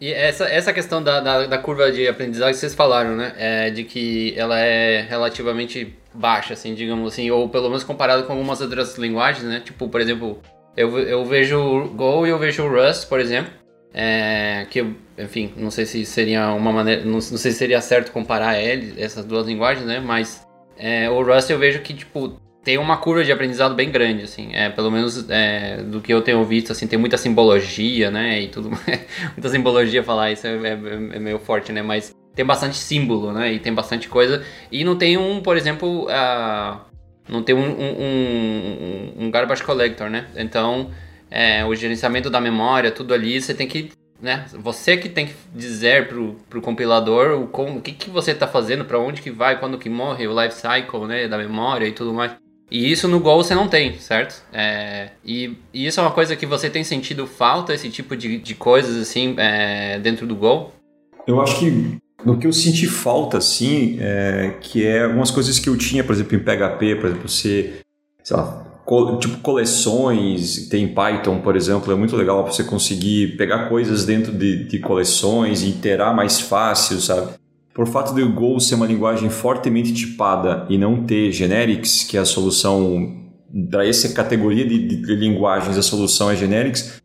E essa, essa questão da, da, da curva de aprendizagem que vocês falaram, né? É de que ela é relativamente baixa, assim, digamos assim, ou pelo menos comparado com algumas outras linguagens, né? Tipo, por exemplo, eu, eu vejo o Go e eu vejo o Rust, por exemplo, é, que, enfim, não sei se seria uma maneira, não, não sei se seria certo comparar ele, essas duas linguagens, né? Mas é, o Rust eu vejo que, tipo, tem uma curva de aprendizado bem grande, assim, é, pelo menos é, do que eu tenho visto, assim, tem muita simbologia, né, e tudo, muita simbologia falar isso é, é, é meio forte, né, mas tem bastante símbolo, né? E tem bastante coisa. E não tem um, por exemplo, uh, não tem um, um, um, um, garbage collector, né? Então, é, o gerenciamento da memória, tudo ali, você tem que, né? Você que tem que dizer pro, pro compilador o, como, o que, que você está fazendo, para onde que vai, quando que morre, o life cycle, né? Da memória e tudo mais. E isso no Go você não tem, certo? É, e, e, isso é uma coisa que você tem sentido falta, esse tipo de, de coisas assim, é, dentro do Go? Eu acho que no que eu senti falta, assim, é, que é algumas coisas que eu tinha, por exemplo, em PHP, por exemplo, você, sei lá, co tipo coleções, tem Python, por exemplo, é muito legal para você conseguir pegar coisas dentro de, de coleções e iterar mais fácil, sabe? Por fato de o Go ser uma linguagem fortemente tipada e não ter generics, que é a solução para essa categoria de, de, de, linguagens, a solução é generics,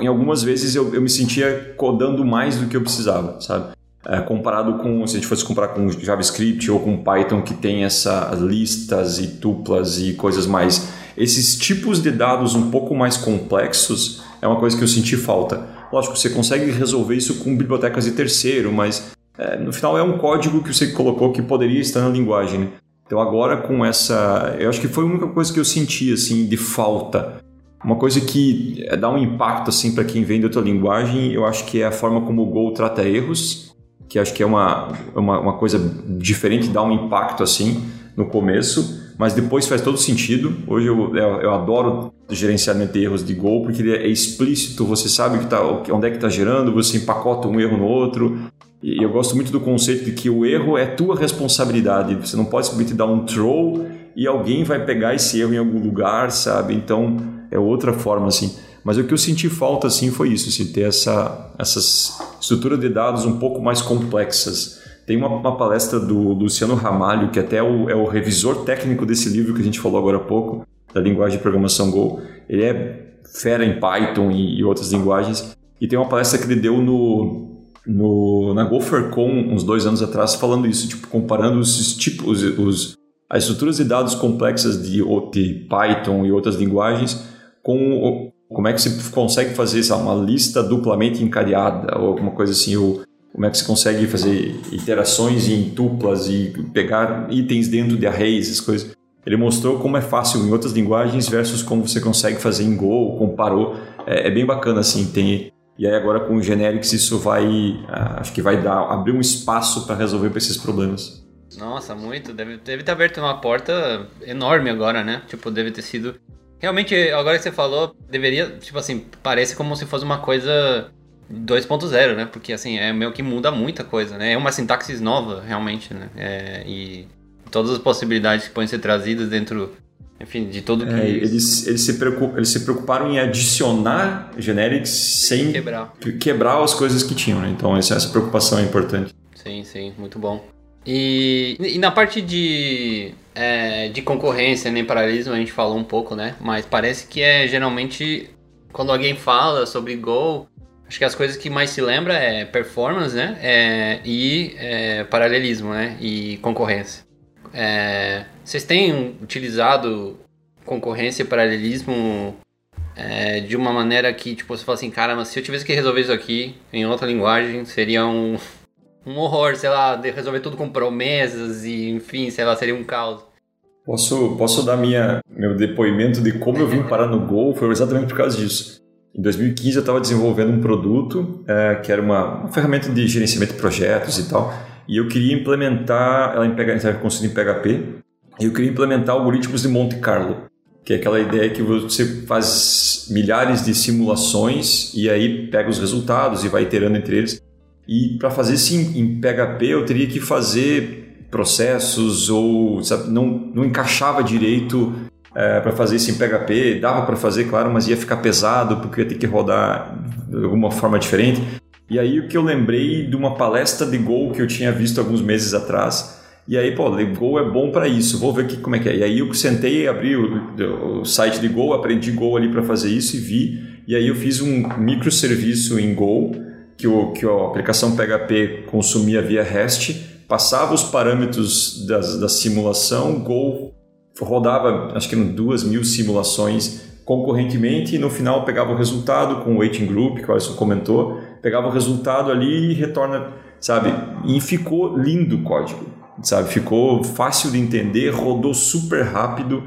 em algumas vezes eu, eu me sentia codando mais do que eu precisava, sabe? é, comparado com, se a gente fosse comparar com JavaScript ou com Python, que tem essas listas e tuplas e coisas mais. Esses tipos de dados um pouco mais complexos, é uma coisa que eu senti falta. Lógico, você consegue resolver isso com bibliotecas de terceiro, mas é, no final é um código que você colocou que poderia estar na linguagem. Né? Então agora com essa, eu acho que foi a única coisa que eu senti assim de falta. Uma coisa que é, dá um impacto assim para quem vem de outra linguagem, eu acho que é a forma como o Go trata erros, que acho que é uma, uma, uma coisa diferente, dá um impacto assim no começo, mas depois faz todo sentido. Hoje eu, eu, eu adoro gerenciamento de erros de Go, porque ele é explícito, você sabe que tá, onde é que está gerando, você empacota um erro no outro, e eu gosto muito do conceito de que o erro é tua responsabilidade. Você não pode simplesmente dar um throw e alguém vai pegar esse erro em algum lugar, sabe? Então é outra forma assim. Mas o que eu senti falta assim foi isso, assim, ter essa essas estruturas de dados um pouco mais complexas. Tem uma, uma palestra do Luciano Ramalho, que até é o, é o revisor técnico desse livro que a gente falou agora há pouco, da linguagem de programação Go. Ele é fera em Python e, e outras linguagens. E tem uma palestra que ele deu no, no, na GopherCon uns dois anos atrás falando isso, tipo, comparando os tipos, os, as estruturas de dados complexas de, de Python e outras linguagens com como é que se consegue fazer sabe, uma lista duplamente encadeada ou alguma coisa assim, ou como é que se consegue fazer iterações em tuplas e pegar itens dentro de arrays, essas coisas. Ele mostrou como é fácil em outras linguagens versus como você consegue fazer em Go, comparou. É, é bem bacana assim, tem e aí agora com o Generics isso vai, ah, acho que vai dar, abrir um espaço para resolver esses problemas. Nossa, muito. Deve, deve ter aberto uma porta enorme agora, né? Tipo, deve ter sido... Realmente, agora que você falou, deveria, tipo assim, parece como se fosse uma coisa 2.0, né? Porque, assim, é meio que muda muita coisa, né? É uma sintaxe nova, realmente, né? É, e todas as possibilidades que podem ser trazidas dentro enfim, de todo que. É, eles, eles, se eles se preocuparam em adicionar generics sem quebrar. quebrar as coisas que tinham, né? Então essa, essa preocupação é importante. Sim, sim, muito bom. E, e na parte de, é, de concorrência, nem paralelismo, a gente falou um pouco, né? Mas parece que é geralmente quando alguém fala sobre Go, acho que as coisas que mais se lembra é performance, né? É, e é, paralelismo, né? E concorrência. É, vocês têm utilizado concorrência e paralelismo é, de uma maneira que, tipo, você fala assim, cara, mas se eu tivesse que resolver isso aqui em outra linguagem, seria um, um horror, sei lá, de resolver tudo com promessas e, enfim, sei lá, seria um caos. Posso, posso dar minha, meu depoimento de como eu vim parar no Go? Foi exatamente por causa disso. Em 2015 eu estava desenvolvendo um produto é, que era uma, uma ferramenta de gerenciamento de projetos e tal. E eu queria implementar, ela estava construída em PHP, e eu queria implementar algoritmos de Monte Carlo, que é aquela ideia que você faz milhares de simulações e aí pega os resultados e vai iterando entre eles. E para fazer isso em PHP eu teria que fazer processos ou sabe, não, não encaixava direito é, para fazer isso em PHP. Dava para fazer, claro, mas ia ficar pesado porque ia ter que rodar de alguma forma diferente. E aí o que eu lembrei de uma palestra de Go que eu tinha visto alguns meses atrás. E aí, pô, Go é bom para isso, vou ver aqui como é que é. E aí eu sentei, abri o, o site de Go, aprendi Go ali para fazer isso e vi. E aí eu fiz um microserviço em Go, que, o, que a aplicação PHP consumia via REST, passava os parâmetros das, da simulação, Go rodava acho que duas mil simulações concorrentemente e no final pegava o resultado com o waiting group, que o Alisson comentou, pegava o resultado ali e retorna, sabe? E ficou lindo o código, sabe? Ficou fácil de entender, rodou super rápido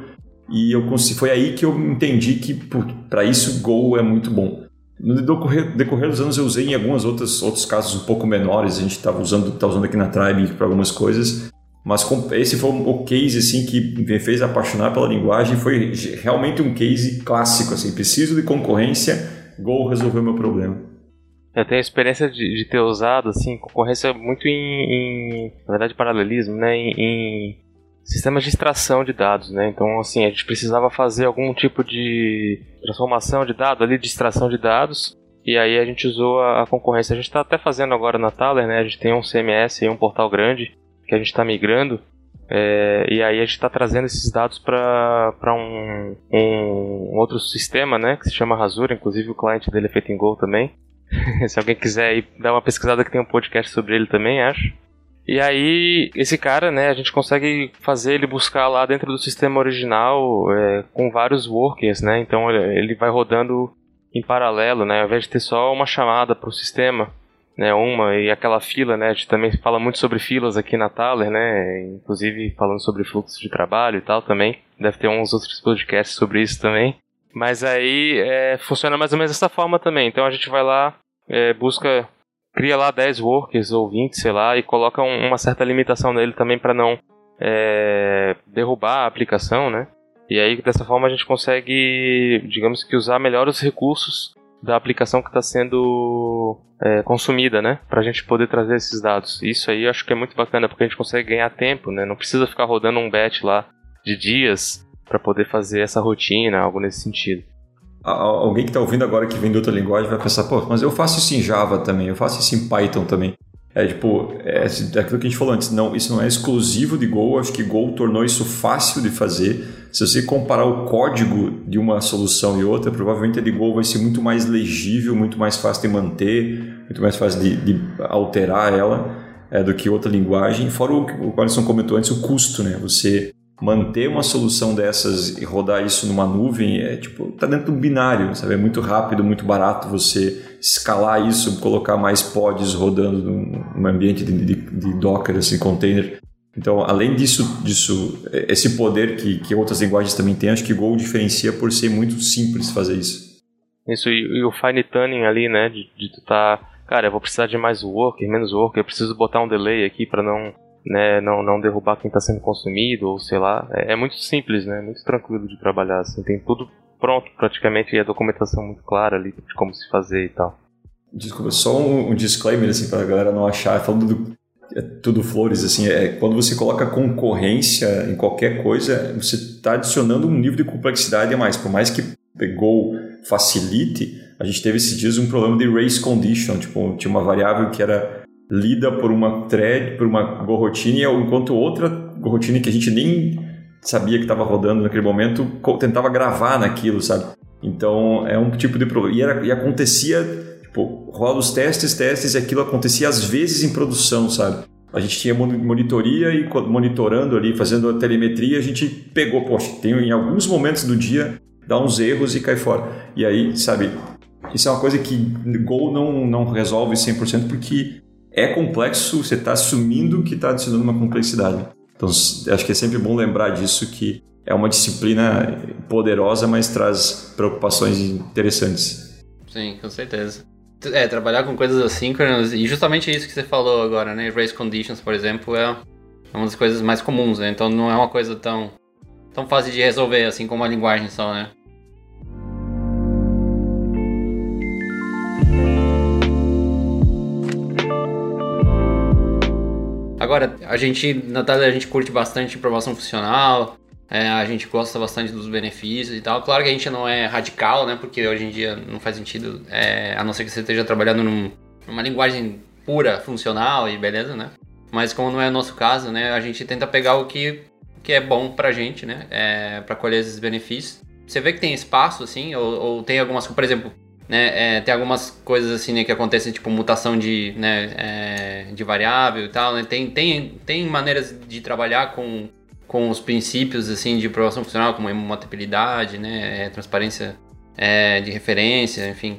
e eu consegui, foi aí que eu entendi que para isso Go é muito bom. No decorrer, decorrer, dos anos eu usei em alguns outros, outros casos um pouco menores, a gente estava usando, tá usando aqui na Tribe para algumas coisas, mas esse foi o case assim que me fez apaixonar pela linguagem, foi realmente um case clássico assim, preciso de concorrência, Go resolveu meu problema. Eu tenho a experiência de, de ter usado, assim, concorrência muito em, em na verdade, paralelismo, né, em, em, sistemas de extração de dados, né, então, assim, a gente precisava fazer algum tipo de transformação de dados ali, de extração de dados, e aí a gente usou a, a concorrência. A gente está até fazendo agora na Thaler, né, a gente tem um CMS, um portal grande, que a gente está migrando, é, e aí a gente está trazendo esses dados para um, um outro sistema, né, que se chama Razura, inclusive o cliente dele é feito em Go também. Se alguém quiser ir dar uma pesquisada que tem um podcast sobre ele também, acho. E aí, esse cara, né, a gente consegue fazer ele buscar lá dentro do sistema original é, com vários workers, né? Então ele vai rodando em paralelo, né? Ao invés de ter só uma chamada para o sistema, né? Uma e aquela fila, né? A gente também fala muito sobre filas aqui na Thaler, né? Inclusive falando sobre fluxo de trabalho e tal também. Deve ter uns outros podcasts sobre isso também. Mas aí é, funciona mais ou menos dessa forma também. Então a gente vai lá, é, busca, cria lá 10 workers ou 20, sei lá, e coloca um, uma certa limitação nele também para não é, derrubar a aplicação, né? E aí dessa forma a gente consegue, digamos que usar melhor os recursos da aplicação que está sendo é, consumida, né? Para a gente poder trazer esses dados. Isso aí eu acho que é muito bacana porque a gente consegue ganhar tempo, né? Não precisa ficar rodando um batch lá de dias para poder fazer essa rotina, algo nesse sentido. Alguém que está ouvindo agora que vem de outra linguagem vai pensar, pô, mas eu faço isso em Java também, eu faço isso em Python também. É tipo, é, é aquilo que a gente falou antes, não, isso não é exclusivo de Go, acho que Go tornou isso fácil de fazer. Se você comparar o código de uma solução e outra, provavelmente a de Go vai ser muito mais legível, muito mais fácil de manter, muito mais fácil de, de alterar ela é, do que outra linguagem. Fora o que o Alisson comentou antes, o custo, né? Você manter uma solução dessas e rodar isso numa nuvem é tipo, tá dentro do binário, sabe? É muito rápido, muito barato você escalar isso, colocar mais pods rodando num ambiente de, de, de Docker, assim, container. Então, além disso, disso esse poder que, que outras linguagens também têm, acho que Go diferencia por ser muito simples fazer isso. Isso, e, e o fine tuning ali, né, de, de tu tá, cara, eu vou precisar de mais worker, menos worker, eu preciso botar um delay aqui para não né, não, não derrubar quem está sendo consumido, ou sei lá. É, é, muito simples, né, muito tranquilo de trabalhar, assim, tem tudo pronto praticamente e a documentação muito clara ali de como se fazer e tal. Desculpa, só um, um disclaimer, assim, para a galera não achar, falando do, é tudo flores, assim, é quando você coloca concorrência em qualquer coisa, você está adicionando um nível de complexidade a mais, por mais que Go facilite, a gente teve esses dias um problema de race condition, tipo, tinha uma variável que era lida por uma thread, por uma gorrotine, enquanto outra gorrotine que a gente nem sabia que estava rodando naquele momento tentava gravar naquilo, sabe? Então é um tipo de problema. E, era, e acontecia, tipo, rola os testes, testes, e aquilo acontecia às vezes em produção, sabe? A gente tinha monitoria e monitorando ali, fazendo a telemetria, a gente pegou, poxa, tem em alguns momentos do dia dá uns erros e cai fora. E aí, sabe, isso é uma coisa que Go não, não resolve 100% porque é complexo, você está assumindo que está adicionando uma complexidade. Então, acho que é sempre bom lembrar disso, que é uma disciplina poderosa, mas traz preocupações interessantes. Sim, com certeza. É, trabalhar com coisas assíncronas, e justamente isso que você falou agora, né? Race conditions, por exemplo, é uma das coisas mais comuns, né? Então não é uma coisa tão, tão fácil de resolver, assim como a linguagem só, né? Agora, a gente, na Thalia, a gente curte bastante promoção funcional, é, a gente gosta bastante dos benefícios e tal. Claro que a gente não é radical, né? Porque hoje em dia não faz sentido, é, a não ser que você esteja trabalhando num, numa linguagem pura, funcional e beleza, né? Mas como não é o nosso caso, né? A gente tenta pegar o que, que é bom pra gente, né? É, pra colher esses benefícios. Você vê que tem espaço, assim, ou, ou tem algumas... Por exemplo, né, é, tem algumas coisas assim né, que acontecem, tipo mutação de, né, é, de variável e tal, né? Tem, tem, tem maneiras de trabalhar com, com os princípios assim de programação funcional, como immutabilidade, né, é, transparência é, de referência, enfim.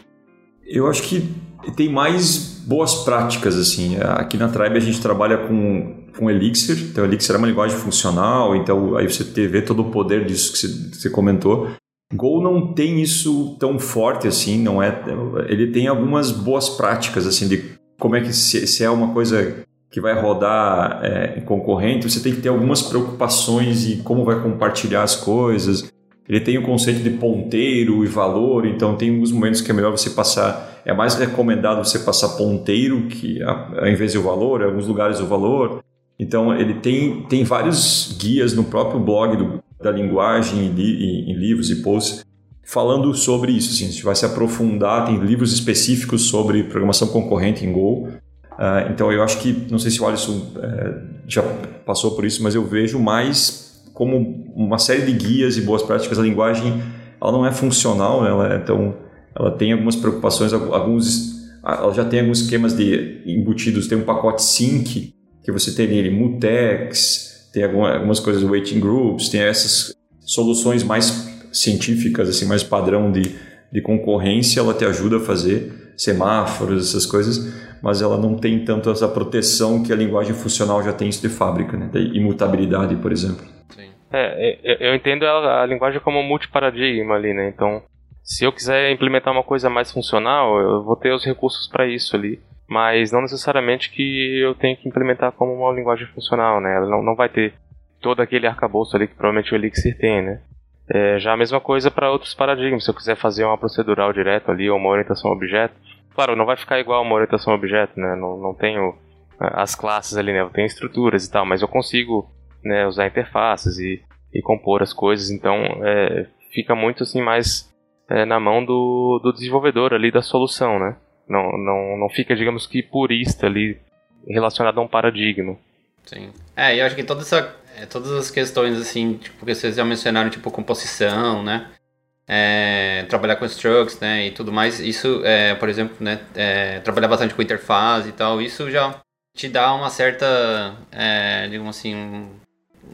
Eu acho que tem mais boas práticas assim. Aqui na Tribe a gente trabalha com, com Elixir, então Elixir é uma linguagem funcional, então aí você vê todo o poder disso que você comentou. Go não tem isso tão forte assim, não é? Ele tem algumas boas práticas assim de como é que se, se é uma coisa que vai rodar é, concorrente, você tem que ter algumas preocupações em como vai compartilhar as coisas. Ele tem o conceito de ponteiro e valor, então tem alguns momentos que é melhor você passar, é mais recomendado você passar ponteiro que ao invés do valor, em alguns lugares o valor. Então ele tem, tem vários guias no próprio blog do, da linguagem em, li, em, livros e posts falando sobre isso. Assim, a gente vai se aprofundar, tem livros específicos sobre programação concorrente em Go. Uh, então eu acho que, não sei se o Alisson uh, já passou por isso, mas eu vejo mais como uma série de guias e boas práticas. A linguagem ela não é funcional, ela, é, então ela tem algumas preocupações, alguns, ela já tem alguns esquemas de embutidos, tem um pacote sync que você tem nele, mutex, tem algumas coisas waiting groups, tem essas soluções mais científicas, assim, mais padrão de, de concorrência, ela te ajuda a fazer semáforos, essas coisas, mas ela não tem tanto essa proteção que a linguagem funcional já tem isso de fábrica, né? Da imutabilidade, por exemplo. Sim. É, é eu entendo a linguagem como multiparadigma ali, né? Então, se eu quiser implementar uma coisa mais funcional, eu vou ter os recursos para isso ali. Mas não necessariamente que eu tenha que implementar como uma linguagem funcional, né? Ela não, não vai ter todo aquele arcabouço ali que provavelmente o Elixir tem, né? É, já a mesma coisa para outros paradigmas. Se eu quiser fazer uma procedural direto ali ou uma orientação a objeto, claro, não vai ficar igual uma orientação a objeto, né? Não, não tenho é, as classes ali, né? Eu tenho estruturas e tal, mas eu consigo né, usar interfaces e, e compor as coisas. Então, é, fica muito assim mais é, na mão do, do desenvolvedor ali da solução, né? Não, não, não fica, digamos que, purista ali relacionado a um paradigma. Sim. É, eu acho que toda essa, é, todas as questões, assim, tipo, que vocês já mencionaram, tipo, composição, né? É, trabalhar com structs, né, e tudo mais, isso, é, por exemplo, né, é, trabalhar bastante com interface e tal, isso já te dá uma certa, é, digamos assim, um,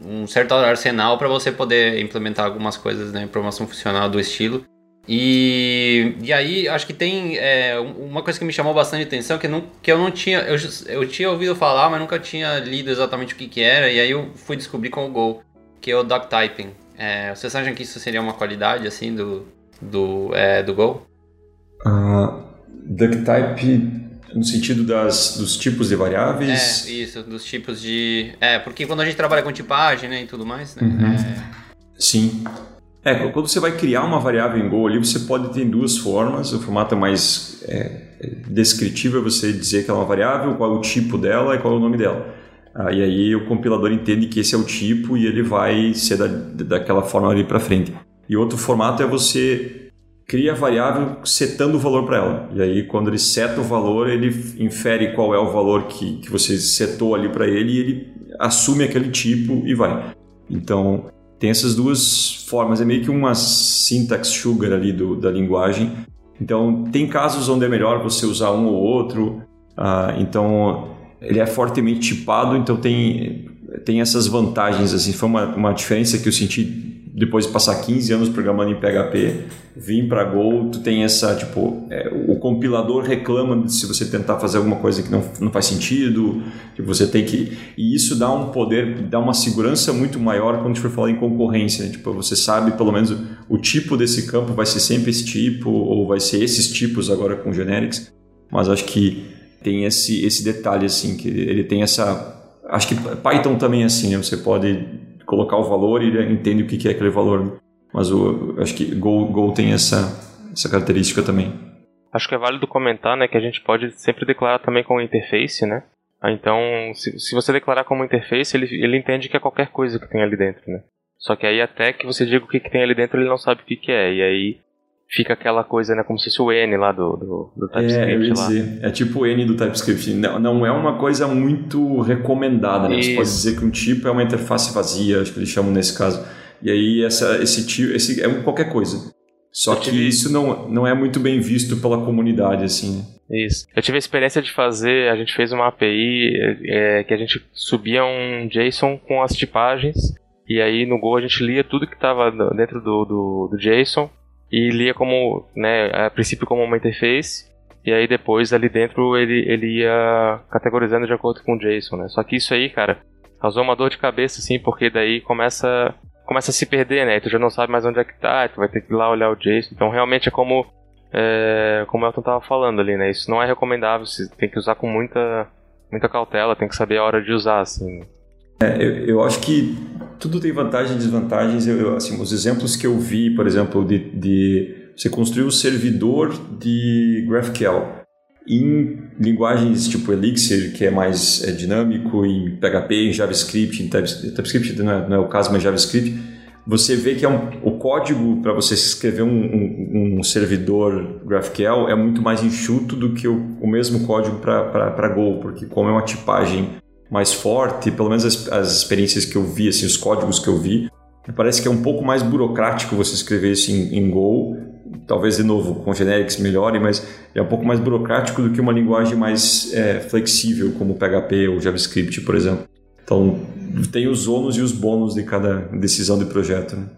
um certo arsenal para você poder implementar algumas coisas, né, programação funcional do estilo e, e aí, acho que tem é, uma coisa que me chamou bastante atenção, que, não, que eu não tinha. Eu, eu tinha ouvido falar, mas nunca tinha lido exatamente o que, que era, e aí eu fui descobrir com o Go, que é o doctyping. É, vocês acham que isso seria uma qualidade, assim, do, do, é, do Go? Uh, ducktype no sentido das, dos tipos de variáveis? É, isso, dos tipos de... É, porque quando a gente trabalha com tipagem, né, e tudo mais, né? Uhum. É... Sim. É, quando você vai criar uma variável em Go ali, você pode ter duas formas. O formato mais é, descritivo é você dizer que é uma variável, qual é o tipo dela e qual é o nome dela. Ah, e aí o compilador entende que esse é o tipo e ele vai ser da, daquela forma ali para frente. E outro formato é você cria a variável setando o valor para ela. E aí quando ele seta o valor, ele infere qual é o valor que, que você setou ali para ele e ele assume aquele tipo e vai. Então, tem essas duas formas, é meio que uma syntax sugar ali do, da linguagem. Então, tem casos onde é melhor você usar um ou outro. Uh, então, ele é fortemente tipado, então tem, tem essas vantagens. Assim, foi uma, uma diferença que eu senti depois de passar 15 anos programando em PHP, vim para Go, tu tem essa, tipo, é, o compilador reclama se você tentar fazer alguma coisa que não, não faz sentido, que você tem que... E isso dá um poder, dá uma segurança muito maior quando a gente for falar em concorrência, né? Tipo, você sabe pelo menos o tipo desse campo vai ser sempre esse tipo, ou vai ser esses tipos agora com generics, mas acho que tem esse, esse detalhe, assim, que ele tem essa... Acho que Python também é assim, né? Você pode colocar o valor e ele entende o que é aquele valor. Mas eu acho que Go, Go tem essa, essa característica também. Acho que é válido comentar né, que a gente pode sempre declarar também com interface, né? Ah, então, se, se você declarar como interface, ele, ele entende que é qualquer coisa que tem ali dentro, né? Só que aí até que você diga o que, que tem ali dentro, ele não sabe o que, que é. E aí fica aquela coisa, né? Como se fosse o N lá do, do, do TypeScript. É, eu ia dizer, é tipo o N do TypeScript. Não, não é uma coisa muito recomendada, né? Isso. Você pode dizer que um tipo é uma interface vazia, acho que eles chamam nesse caso. E aí esse esse tipo, esse é qualquer coisa. Só que isso não, não é muito bem visto pela comunidade, assim, né? Isso. Eu tive a experiência de fazer, a gente fez uma API é, que a gente subia um JSON com as tipagens, e aí no Go a gente lia tudo que estava dentro do, do, do JSON, e lia como, né, a princípio como uma interface, e aí depois ali dentro ele, ele ia categorizando de acordo com o JSON, né? Só que isso aí, cara, causou uma dor de cabeça, assim, porque daí começa, começa a se perder, né? Tu já não sabe mais onde é que tá, tu vai ter que ir lá olhar o JSON. Então realmente é como, é, como o Elton tava falando ali, né? Isso não é recomendável, você tem que usar com muita, muita cautela, tem que saber a hora de usar, assim. É, eu, eu, acho que tudo tem vantagens e desvantagens. Eu, eu, assim, os exemplos que eu vi, por exemplo, de, de você construir um servidor de GraphQL em linguagens tipo Elixir, que é mais é, dinâmico, em PHP, em JavaScript, em TypeScript não é, não é o caso, mas JavaScript, você vê que é um, o código para você escrever um, um, um, servidor GraphQL é muito mais enxuto do que o, o mesmo código para Go, porque como é uma tipagem mais forte, pelo menos as, as experiências que eu vi, assim, os códigos que eu vi, parece que é um pouco mais burocrático você escrever isso em, em Go. Talvez, de novo, com generics melhore, mas é um pouco mais burocrático do que uma linguagem mais é, flexível, como PHP ou JavaScript, por exemplo. Então, tem os ônus e os bônus de cada decisão de projeto. Né?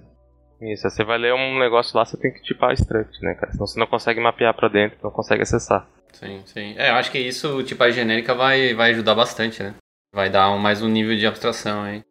Isso, você vai ler um negócio lá, você tem que tipar struct, né, cara? Senão você não consegue mapear para dentro, não consegue acessar. Sim, sim. É, eu acho que isso, tipo, a genérica vai, vai ajudar bastante, né? Vai dar um, mais um nível de abstração aí.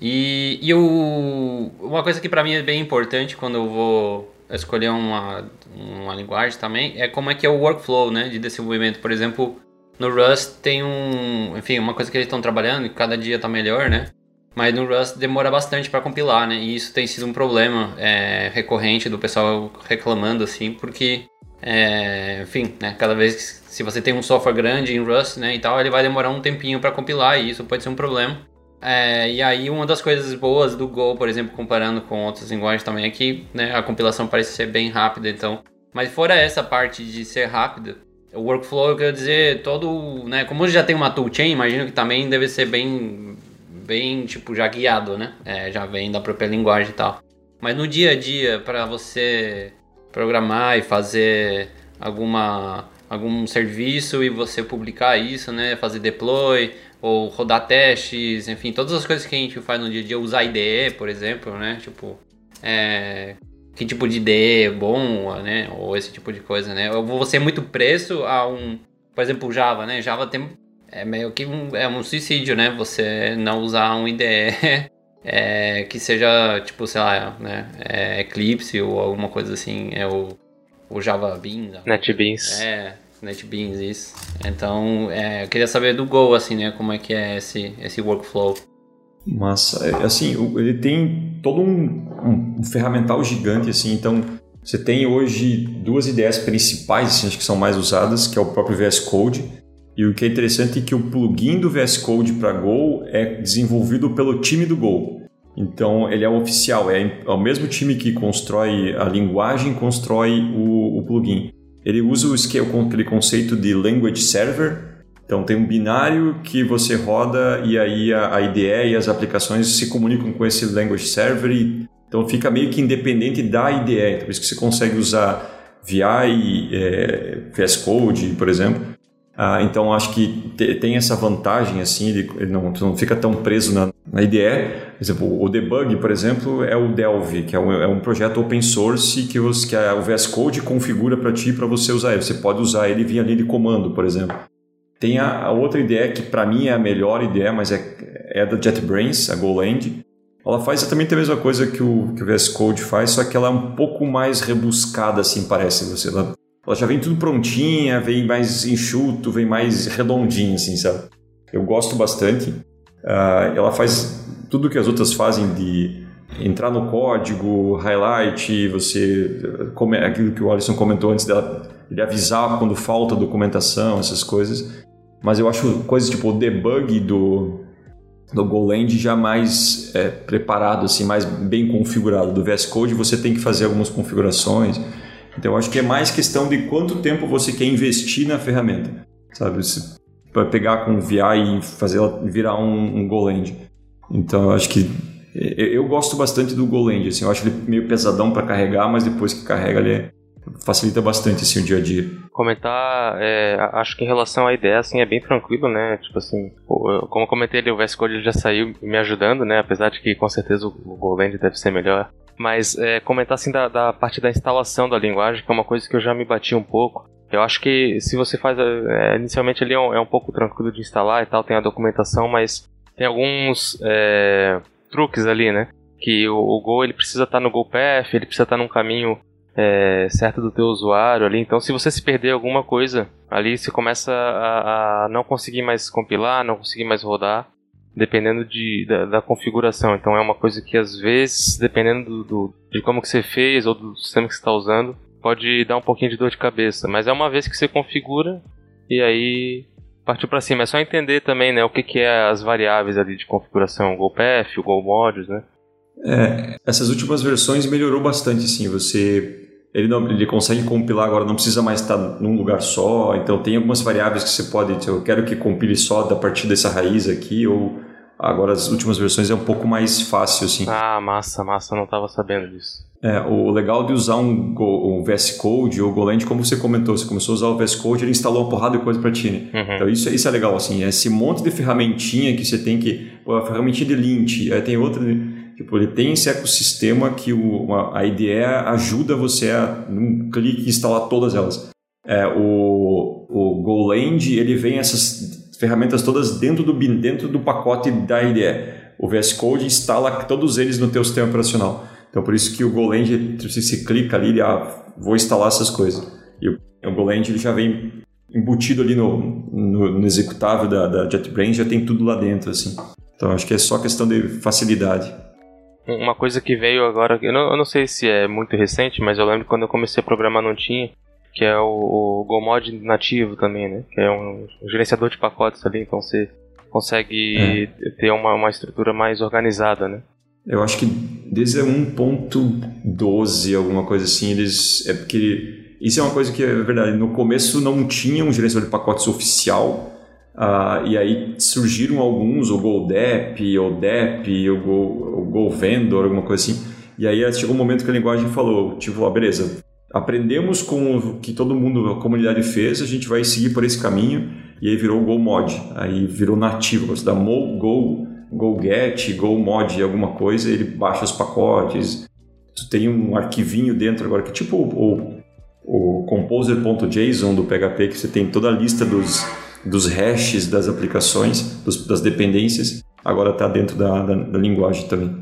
E, e o, uma coisa que para mim é bem importante quando eu vou escolher uma, uma linguagem também é como é que é o workflow, né, de desenvolvimento. Por exemplo, no Rust tem um, enfim, uma coisa que eles estão trabalhando e cada dia está melhor, né? Mas no Rust demora bastante para compilar, né? E isso tem sido um problema é, recorrente do pessoal reclamando assim, porque é, enfim, né, cada vez que se você tem um software grande em Rust, né, e tal, ele vai demorar um tempinho para compilar e isso pode ser um problema. É, e aí uma das coisas boas do Go, por exemplo, comparando com outras linguagens também é que né, a compilação parece ser bem rápida, então. Mas fora essa parte de ser rápida, o workflow, eu quero dizer, todo, né, como já tem uma toolchain, imagino que também deve ser bem, bem, tipo, já guiado, né, é, já vem da própria linguagem e tal. Mas no dia a dia, para você programar e fazer alguma algum serviço e você publicar isso, né, fazer deploy ou rodar testes, enfim, todas as coisas que a gente faz no dia a dia, usar IDE, por exemplo, né, tipo, é, que tipo de IDE é bom, né, ou esse tipo de coisa, né, eu vou ser muito preso a um, por exemplo, Java, né, Java tem, é meio que um, é um suicídio, né, você não usar um IDE é, que seja, tipo, sei lá, né, é Eclipse ou alguma coisa assim, é o, o Java Beans. NetBeans. É, NetBeans, isso. Então, é, eu queria saber do Go, assim, né, como é que é esse, esse workflow. Massa, é, assim, ele tem todo um, um, um ferramental gigante, assim, então você tem hoje duas ideias principais, assim, acho que são mais usadas, que é o próprio VS Code, e o que é interessante é que o plugin do VS Code para Go é desenvolvido pelo time do Go. Então ele é oficial, é, é o mesmo time que constrói a linguagem, constrói o, o plugin. Ele usa o, aquele conceito de language server. Então tem um binário que você roda e aí a, a IDE e as aplicações se comunicam com esse language server. E, então fica meio que independente da IDE. Então, por isso que você consegue usar VI, é, VS Code, por exemplo, ah, então acho que tem essa vantagem assim, ele, ele não, não fica tão preso na, na IDE. Por exemplo, o debug, por exemplo, é o Delve, que é um, é um projeto open source que, os, que a, o VS Code configura para ti para você usar ele. Você pode usar ele via linha de comando, por exemplo. Tem a, a outra ideia que para mim é a melhor ideia, mas é, é da JetBrains, a GoLand. Ela faz exatamente a mesma coisa que o, que o VS Code faz, só que ela é um pouco mais rebuscada, assim, parece. Você, ela ela já vem tudo prontinha, vem mais enxuto, vem mais redondinho, assim, sabe? Eu gosto bastante. Uh, ela faz tudo que as outras fazem de entrar no código, highlight, você come, aquilo que o Alisson comentou antes dela, de avisar quando falta documentação, essas coisas. Mas eu acho coisas tipo o debug do do GoLand já mais é, preparado, assim, mais bem configurado. Do VS Code você tem que fazer algumas configurações. Então, eu acho que é mais questão de quanto tempo você quer investir na ferramenta, sabe? Para pegar com VI e fazer ela virar um, um Goland. Então, eu acho que eu gosto bastante do Goland, assim, eu acho ele meio pesadão para carregar, mas depois que carrega ele é, facilita bastante assim, o dia a dia. Comentar, é, acho que em relação à ideia, assim, é bem tranquilo, né? Tipo assim, como eu comentei ali, o VS Code já saiu me ajudando, né? Apesar de que com certeza o Goland deve ser melhor mas é, comentar assim da, da, parte da instalação da linguagem, que é uma coisa que eu já me bati um pouco. Eu acho que se você faz. É, inicialmente ele é um, é um, pouco tranquilo de instalar e tal, tem a documentação, mas tem alguns é, truques ali, né? Que o, o Go ele precisa estar tá no GoPath, ele precisa estar tá num caminho é, certo do teu usuário ali. Então, se você se perder alguma coisa ali, você começa a, a não conseguir mais compilar, não conseguir mais rodar dependendo de, da, da, configuração. Então é uma coisa que às vezes, dependendo do, do, de como que você fez ou do sistema que você está usando, pode dar um pouquinho de dor de cabeça. Mas é uma vez que você configura e aí partiu para cima. É só entender também né, o que, que é as variáveis ali de configuração, o GoPath, o GoModules, né? É, essas últimas versões melhorou bastante, sim. Você ele, não, ele consegue compilar agora, não precisa mais estar num lugar só. Então tem algumas variáveis que você pode. Eu quero que compile só da partir dessa raiz aqui, ou agora as últimas versões é um pouco mais fácil, assim. Ah, massa, massa, não estava sabendo disso. É, o legal de usar um, um VS Code ou Goland, como você comentou, você começou a usar o VS Code, ele instalou uma porrada de coisa para ti, né? Uhum. Então isso, isso é legal, assim, esse monte de ferramentinha que você tem que, pô, a ferramentinha de lint, aí tem outra Tipo, ele tem esse ecossistema que o, a IDE ajuda você a, num clique, instalar todas elas. É, o, o GoLand, ele vem essas ferramentas todas dentro do, dentro do pacote da IDE. O VS Code instala todos eles no teu sistema operacional. Então, por isso que o GoLand, se você clica ali, ele, ah, vou instalar essas coisas. E o, o GoLand ele já vem embutido ali no, no, no executável da, da JetBrains, já tem tudo lá dentro, assim. Então, acho que é só questão de facilidade. Uma coisa que veio agora, eu não, eu não sei se é muito recente, mas eu lembro quando eu comecei a programar não tinha, que é o, o GoMod nativo também, né? Que é um, um gerenciador de pacotes ali, então você consegue é. ter uma, uma estrutura mais organizada, né? Eu acho que desde 1.12, alguma coisa assim, eles. É porque. Isso é uma coisa que é verdade. No começo não tinha um gerenciador de pacotes oficial. Uh, e aí surgiram alguns, o GoDep, o DEP, o, Go, o alguma coisa assim. E aí chegou um momento que a linguagem falou, tipo, ah, beleza, aprendemos com o que todo mundo, a comunidade fez, a gente vai seguir por esse caminho. E aí virou o GoMod, aí virou nativo. Você dá Mo, Go GoGet, GoMod, alguma coisa, ele baixa os pacotes. Tu tem um arquivinho dentro agora que é tipo o, o, o composer.json do PHP, que você tem toda a lista dos, dos hashes das aplicações, dos, das dependências, agora está dentro da, da, da, linguagem também.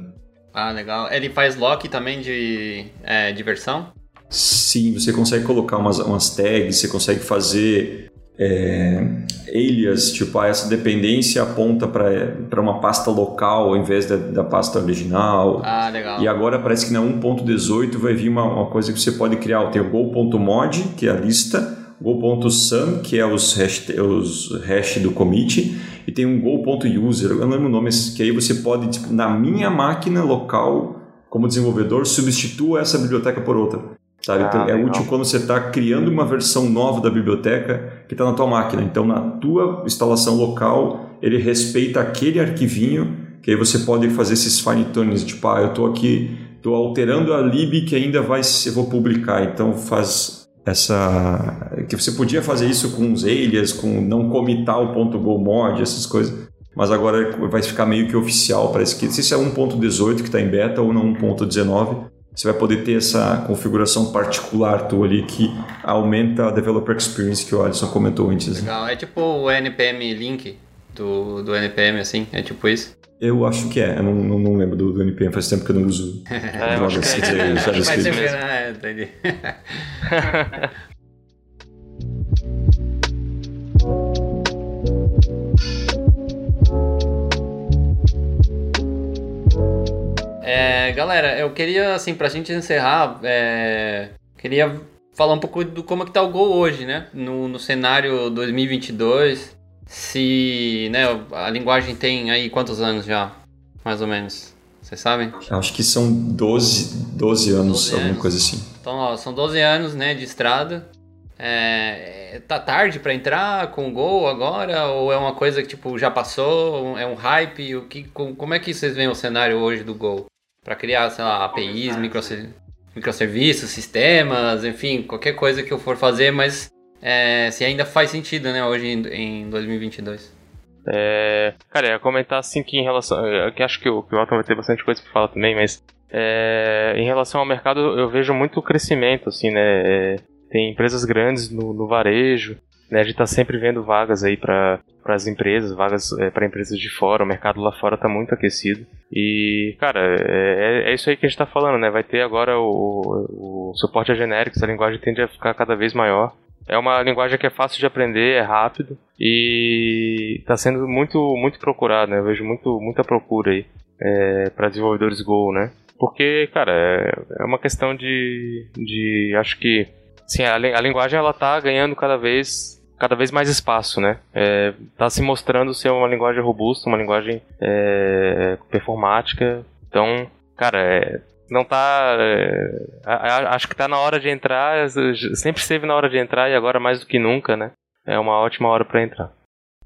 Ah, legal. Ele faz lock também de, é, de versão? Sim, você consegue colocar umas, umas tags, você consegue fazer é, alias, tipo, ah, essa dependência aponta para uma pasta local ao invés da, da, pasta original. Ah, legal. E agora parece que na 1.18 vai vir uma, uma, coisa que você pode criar. Tem o go.mod, que é a lista, go.sum, que é os hash, os hash do commit, e tem um go.user, eu não lembro o nome, que aí você pode, tipo, na minha máquina local, como desenvolvedor, substitua essa biblioteca por outra. Sabe? Então, ah, é útil quando você está criando uma versão nova da biblioteca que está na tua máquina. Então, na tua instalação local, ele respeita aquele arquivinho, que aí você pode fazer esses fine tunings, tipo, ah, eu estou aqui, estou alterando a lib que ainda vai eu vou publicar. Então, faz essa que você podia fazer isso com os alias, com não comitar o ponto .gomod, essas coisas. Mas agora vai ficar meio que oficial, parece que não sei se é 1.18 que está em beta ou não 1.19 você vai poder ter essa configuração particular tua ali que aumenta a developer experience que o Alisson comentou antes. Legal, é tipo o NPM Link do, do NPM, assim, é tipo isso? Eu acho que é, eu não, não, não lembro do, do, NPM, faz tempo que eu não uso é, acho que é, né? Entendi. É, galera, eu queria, assim, pra gente encerrar, é, queria falar um pouco do como é que tá o Gol hoje, né? No, no cenário 2022, se, né, a linguagem tem aí quantos anos já, mais ou menos? Vocês sabem? Acho que são 12, 12 anos, 12 alguma anos. coisa assim. Então, ó, são 12 anos, né, de estrada. É, tá tarde para entrar com o Gol agora? Ou é uma coisa que, tipo, já passou? É um hype? O que, como é que vocês veem o cenário hoje do Gol? para criar, sei lá, APIs, microserviços, sistemas, enfim, qualquer coisa que eu for fazer, mas é, se ainda faz sentido, né, hoje em, em 2022. É, cara, eu ia comentar assim que em relação. Que acho que o, que vai ter bastante coisa para falar também, mas é, em relação ao mercado eu vejo muito crescimento, assim, né? É, tem empresas grandes no, no varejo, né, a gente está sempre vendo vagas aí para as empresas, vagas é, para empresas de fora. O mercado lá fora está muito aquecido. E, cara, é, é, é isso aí que a gente está falando, né? Vai ter agora o, o suporte a genéricos, a linguagem tende a ficar cada vez maior. É uma linguagem que é fácil de aprender, é rápido e está sendo muito muito procurado, né? Eu vejo muito, muita procura aí é, para desenvolvedores Go, né? Porque, cara, é, é uma questão de, de acho que sim, a, a linguagem ela tá ganhando cada vez cada vez mais espaço, né? Está é, se mostrando ser uma linguagem robusta, uma linguagem é, performática. Então, cara, é, não tá. É, acho que está na hora de entrar. Sempre esteve na hora de entrar e agora mais do que nunca, né? É uma ótima hora para entrar.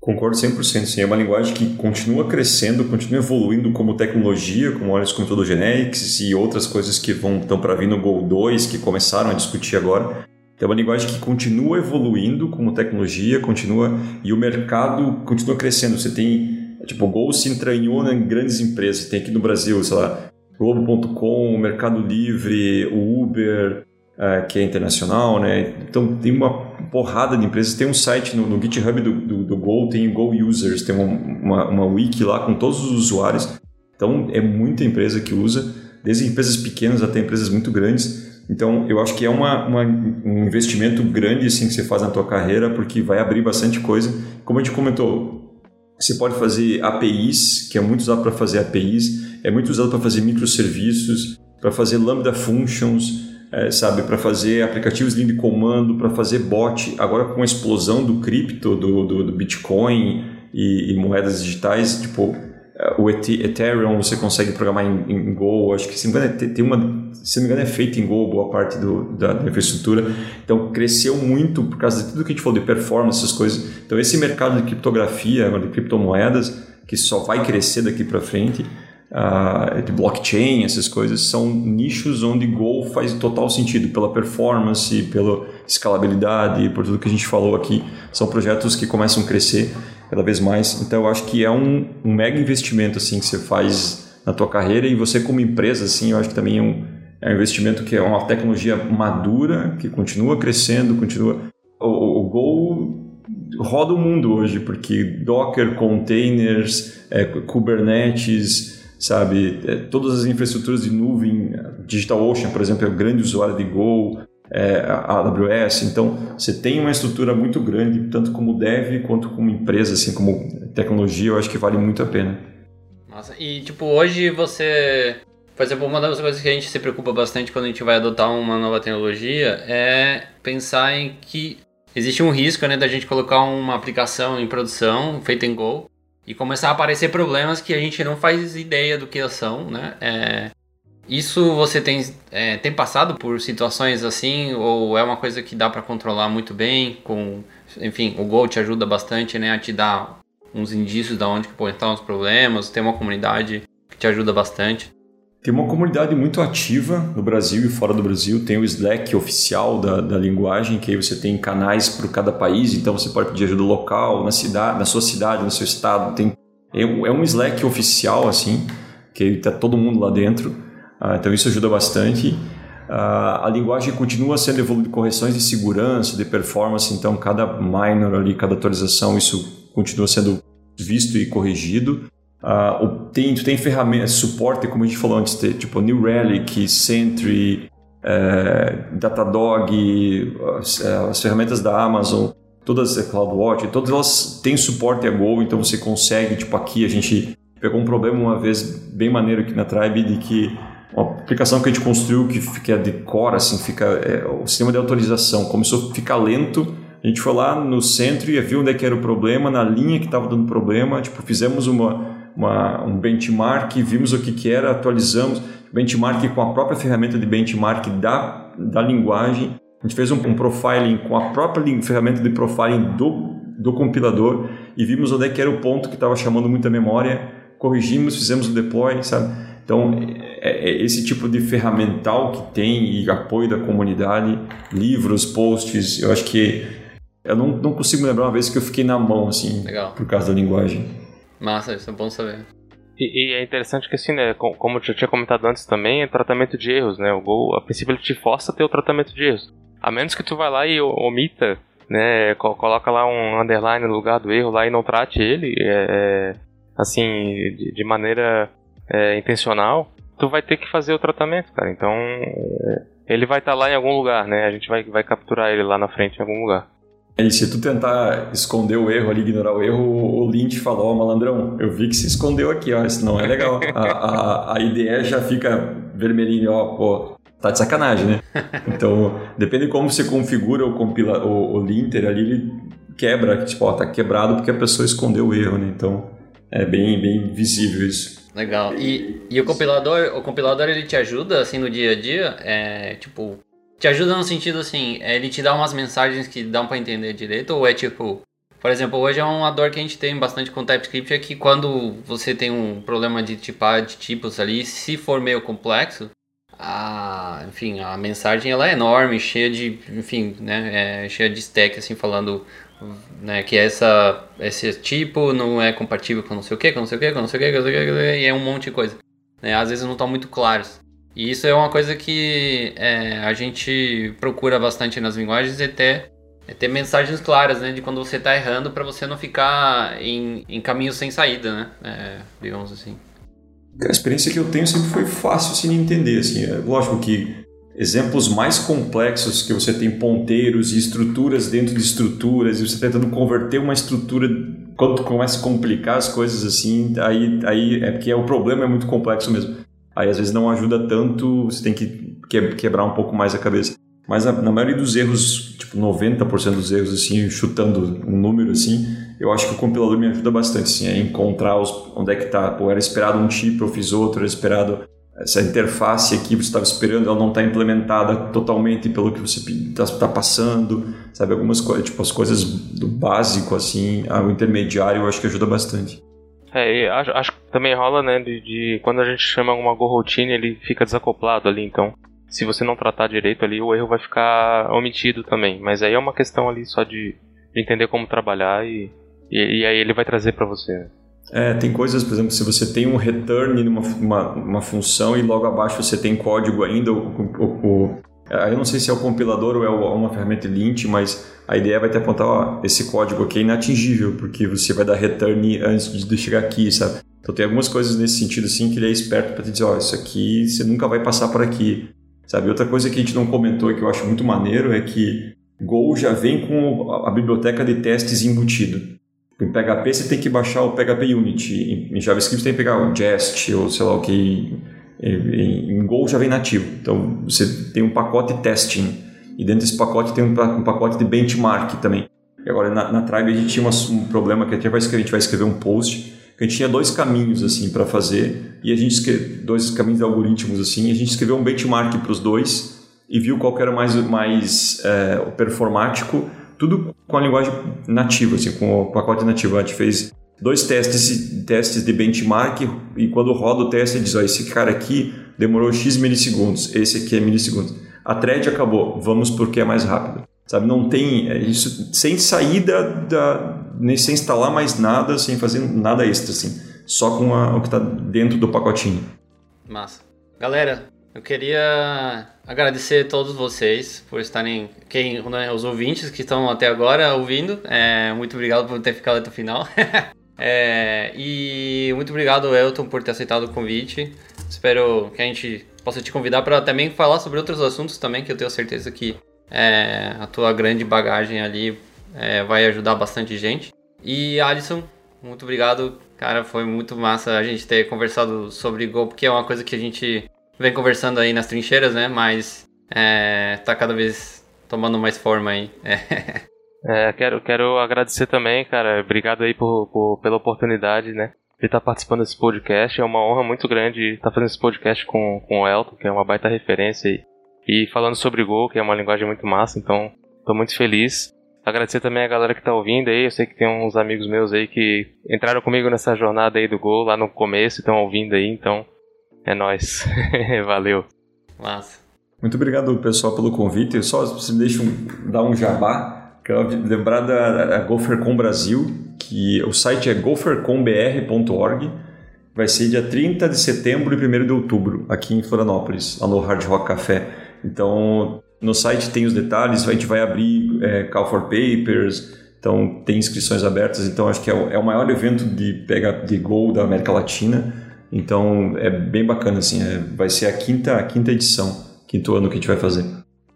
Concordo 100%. Sim, é uma linguagem que continua crescendo, continua evoluindo como tecnologia, como olhos com todo generics e outras coisas que vão estão para vir no Go 2, que começaram a discutir agora. É uma linguagem que continua evoluindo como tecnologia, continua e o mercado continua crescendo. Você tem, tipo, o Go se entranhou em grandes empresas. Tem aqui no Brasil, sei lá, Globo.com, Mercado Livre, o Uber, é, que é internacional, né? Então tem uma porrada de empresas. Tem um site no, no GitHub do, do, do, Go, tem o Go Users, tem uma, uma, uma, wiki lá com todos os usuários. Então é muita empresa que usa, desde empresas pequenas até empresas muito grandes. Então eu acho que é uma, uma, um investimento grande assim que você faz na tua carreira, porque vai abrir bastante coisa. Como a gente comentou, você pode fazer APIs, que é muito usado para fazer APIs, é muito usado para fazer microserviços, para fazer Lambda Functions, é, sabe, para fazer aplicativos de comando, para fazer bot. Agora com a explosão do cripto, do, do, do Bitcoin e, e, moedas digitais, tipo é, o Ethereum você consegue programar em, em Go. Acho que se não me engano, é, tem uma, se não me engano é feito em Go boa parte do, da, da, infraestrutura. Então cresceu muito por causa de tudo que a gente falou de performance, essas coisas. Então esse mercado de criptografia, de criptomoedas, que só vai crescer daqui para frente uh, de blockchain, essas coisas, são nichos onde Go faz total sentido pela performance, pela escalabilidade, por tudo que a gente falou aqui. São projetos que começam a crescer cada vez mais. Então eu acho que é um, um mega investimento assim que você faz na tua carreira e você como empresa assim, eu acho que também é um, é um investimento que é uma tecnologia madura, que continua crescendo, continua o, o Go roda o mundo hoje, porque Docker, containers, é, Kubernetes, sabe? É, todas as infraestruturas de nuvem, DigitalOcean, por exemplo, é um grande usuário de Go, é, a AWS. Então, você tem uma estrutura muito grande, tanto como dev quanto como empresa, assim, como tecnologia, eu acho que vale muito a pena. Nossa, e tipo, hoje você. Por exemplo, uma das coisas que a gente se preocupa bastante quando a gente vai adotar uma nova tecnologia é pensar em que existe um risco né, da gente colocar uma aplicação em produção feita em Go e começar a aparecer problemas que a gente não faz ideia do que são, né? É, isso você tem, é, tem passado por situações assim ou é uma coisa que dá para controlar muito bem? Com, enfim, o Go te ajuda bastante, né, a te dar uns indícios de onde que podem estar os problemas. Tem uma comunidade que te ajuda bastante. Tem uma comunidade muito ativa no Brasil e fora do Brasil. Tem o Slack oficial da, da linguagem, que aí você tem canais para cada país, então você pode pedir ajuda local, na cidade, na sua cidade, no seu estado. Tem, é, é um Slack oficial, assim, que está todo mundo lá dentro. Ah, então isso ajuda bastante. Ah, a linguagem continua sendo evoluída correções de segurança, de performance, então cada minor ali, cada atualização, isso continua sendo visto e corrigido. Uh, tem, tem ferramentas, suporte, como a gente falou antes, tipo New Relic, Sentry, uh, Datadog, as, as, ferramentas da Amazon, todas, a CloudWatch, todas elas têm suporte a Go, então você consegue, tipo aqui a gente pegou um problema uma vez bem maneiro aqui na Tribe de que uma aplicação que a gente construiu que fica de core, assim, fica é, o sistema de autorização começou a ficar lento. A gente foi lá no centro e viu onde é que era o problema, na linha que estava dando problema, tipo, fizemos uma uma, um benchmark, vimos o que, que era, atualizamos benchmark com a própria ferramenta de benchmark da, da linguagem. A gente fez um, um profiling com a própria ferramenta de profiling do, do compilador e vimos onde é que era o ponto que estava chamando muita memória, corrigimos, fizemos o deploy, sabe? Então, é, é esse tipo de ferramental que tem e apoio da comunidade, livros, posts, eu acho que eu não, não consigo lembrar uma vez que eu fiquei na mão, assim, Legal. por causa da linguagem. Massa, isso é bom saber. E, e, é interessante que assim, né, como eu já tinha comentado antes também, é tratamento de erros, né? O Go, a princípio, ele te força a ter o tratamento de erros. A menos que tu vá lá e omita, né, coloca lá um underline no lugar do erro lá e não trate ele, é, é, assim, de, de maneira é, intencional, tu vai ter que fazer o tratamento, cara. Então, é, ele vai estar tá lá em algum lugar, né? A gente vai, vai capturar ele lá na frente em algum lugar. E se tu tentar esconder o erro ali, ignorar o erro, o Lynch falou, ó, oh, malandrão, eu vi que se escondeu aqui, ó, isso não é legal. a, a, a IDE já fica vermelhinho, ó, pô, tá de sacanagem, né? Então, depende de como você configura o, compila, o, o linter ali, ele quebra, tipo, ó, tá quebrado porque a pessoa escondeu o erro, né? Então, é bem, bem visível isso. Legal. E, e o compilador, o compilador ele te ajuda assim no dia a dia? É, tipo, te ajuda no sentido assim, é, ele te dá umas mensagens que dão para entender direito, ou é tipo, por exemplo, hoje é uma dor que a gente tem bastante com TypeScript é que quando você tem um problema de tipar de tipos ali, se for meio complexo, a, enfim, a mensagem ela é enorme, cheia de, enfim, né, é cheia de stack assim falando, né, que essa esse tipo não é compatível com não sei o que, com não sei o que, com não sei o que, e é um monte de coisa. né? Às vezes não estão muito claros. E isso é uma coisa que é, a gente procura bastante nas linguagens e até é ter mensagens claras, né, de quando você está errando para você não ficar em, em caminhos sem saída, né, é, digamos assim. A experiência que eu tenho sempre foi fácil assim, de entender, assim, é lógico que exemplos mais complexos que você tem ponteiros e estruturas dentro de estruturas e você tá tentando converter uma estrutura quando começa a complicar as coisas assim aí aí é porque é, o problema é muito complexo mesmo aí às vezes não ajuda tanto você tem que quebrar um pouco mais a cabeça mas na, na maioria dos erros tipo 90% dos erros assim chutando um número assim eu acho que o compilador me ajuda bastante assim a encontrar os, onde é que tá pô era esperado um tipo eu fiz outro era esperado essa interface aqui você estava esperando, ela não está implementada totalmente pelo que você está tá passando, sabe? Algumas coisas, tipo as coisas do básico, assim, o intermediário, eu acho que ajuda bastante. É, acho, acho também rola, né, de, de, quando a gente chama uma go routine, ele fica desacoplado ali, então se você não tratar direito ali, o erro vai ficar omitido também. Mas aí é uma questão ali só de, de entender como trabalhar e, e, e aí ele vai trazer para você. Né? É, tem coisas, por exemplo, se você tem um return numa uma, uma função e logo abaixo você tem código ainda, o, o, o, eu não sei se é o compilador ou é uma ferramenta lint, mas a ideia vai te apontar, ó, esse código aqui é inatingível, porque você vai dar return antes de chegar aqui, sabe? Então tem algumas coisas nesse sentido assim que ele é esperto para te dizer, ó, isso aqui você nunca vai passar por aqui, sabe? Outra coisa que a gente não comentou e que eu acho muito maneiro é que Go já vem com a biblioteca de testes embutido. Em PHP você tem que baixar o PHP Unity, em JavaScript você tem que pegar o Jest ou sei lá o que. Em Go já vem nativo. Então você tem um pacote testing e dentro desse pacote tem um pacote de benchmark também. E agora na, na Tribe a gente tinha um problema que a gente vai escrever, a gente vai escrever um post a gente tinha dois caminhos assim para fazer e a gente dois caminhos algoritmos assim, a gente escreveu um benchmark para os dois e viu qual era mais mais é, performático tudo com a linguagem nativa, assim, com o pacote nativo. A gente fez dois testes, testes de benchmark e quando roda o teste diz, ó, esse cara aqui demorou X milissegundos, esse aqui é milissegundos. A thread acabou, vamos porque é mais rápido. Sabe, não tem é isso sem saída da, nem sem instalar mais nada, sem fazer nada extra assim, só com a, o que está dentro do pacotinho. Massa. Galera, eu queria agradecer a todos vocês por estarem, quem, né, os ouvintes que estão até agora ouvindo. É, muito obrigado por ter ficado até o final. é, e muito obrigado, Elton, por ter aceitado o convite. Espero que a gente possa te convidar para também falar sobre outros assuntos também, que eu tenho certeza que é, a tua grande bagagem ali é, vai ajudar bastante gente. E Alisson, muito obrigado, cara. Foi muito massa a gente ter conversado sobre Go, porque é uma coisa que a gente vem conversando aí nas trincheiras, né? Mas é, tá cada vez tomando mais forma aí. É. é, quero, quero agradecer também, cara. Obrigado aí por, por, pela oportunidade, né? De estar tá participando desse podcast. É uma honra muito grande estar tá fazendo esse podcast com, com o Elton, que é uma baita referência aí. E falando sobre Go, que é uma linguagem muito massa, então tô muito feliz. Agradecer também a galera que tá ouvindo aí. Eu sei que tem uns amigos meus aí que entraram comigo nessa jornada aí do Go lá no começo, estão ouvindo aí, então é nóis. Valeu. Massa. Muito obrigado, pessoal, pelo convite. Eu só se me deixa um, dar um jabá. Quero lembrar da, da GopherCon Brasil, que o site é gophercombr.org. Vai ser dia 30 de setembro e 1 de outubro, aqui em Florianópolis, lá no Hard Rock Café. Então, no site tem os detalhes, a gente vai abrir é, Call for Papers, então tem inscrições abertas. Então, acho que é o, é o maior evento de, pega, de Go da América Latina. Então é bem bacana, assim. É, vai ser a quinta, a quinta edição, quinto ano que a gente vai fazer.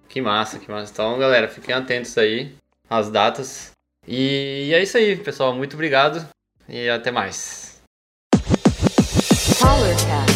Que massa, que massa. Então, galera, fiquem atentos aí às datas. E é isso aí, pessoal. Muito obrigado e até mais. PowerCast.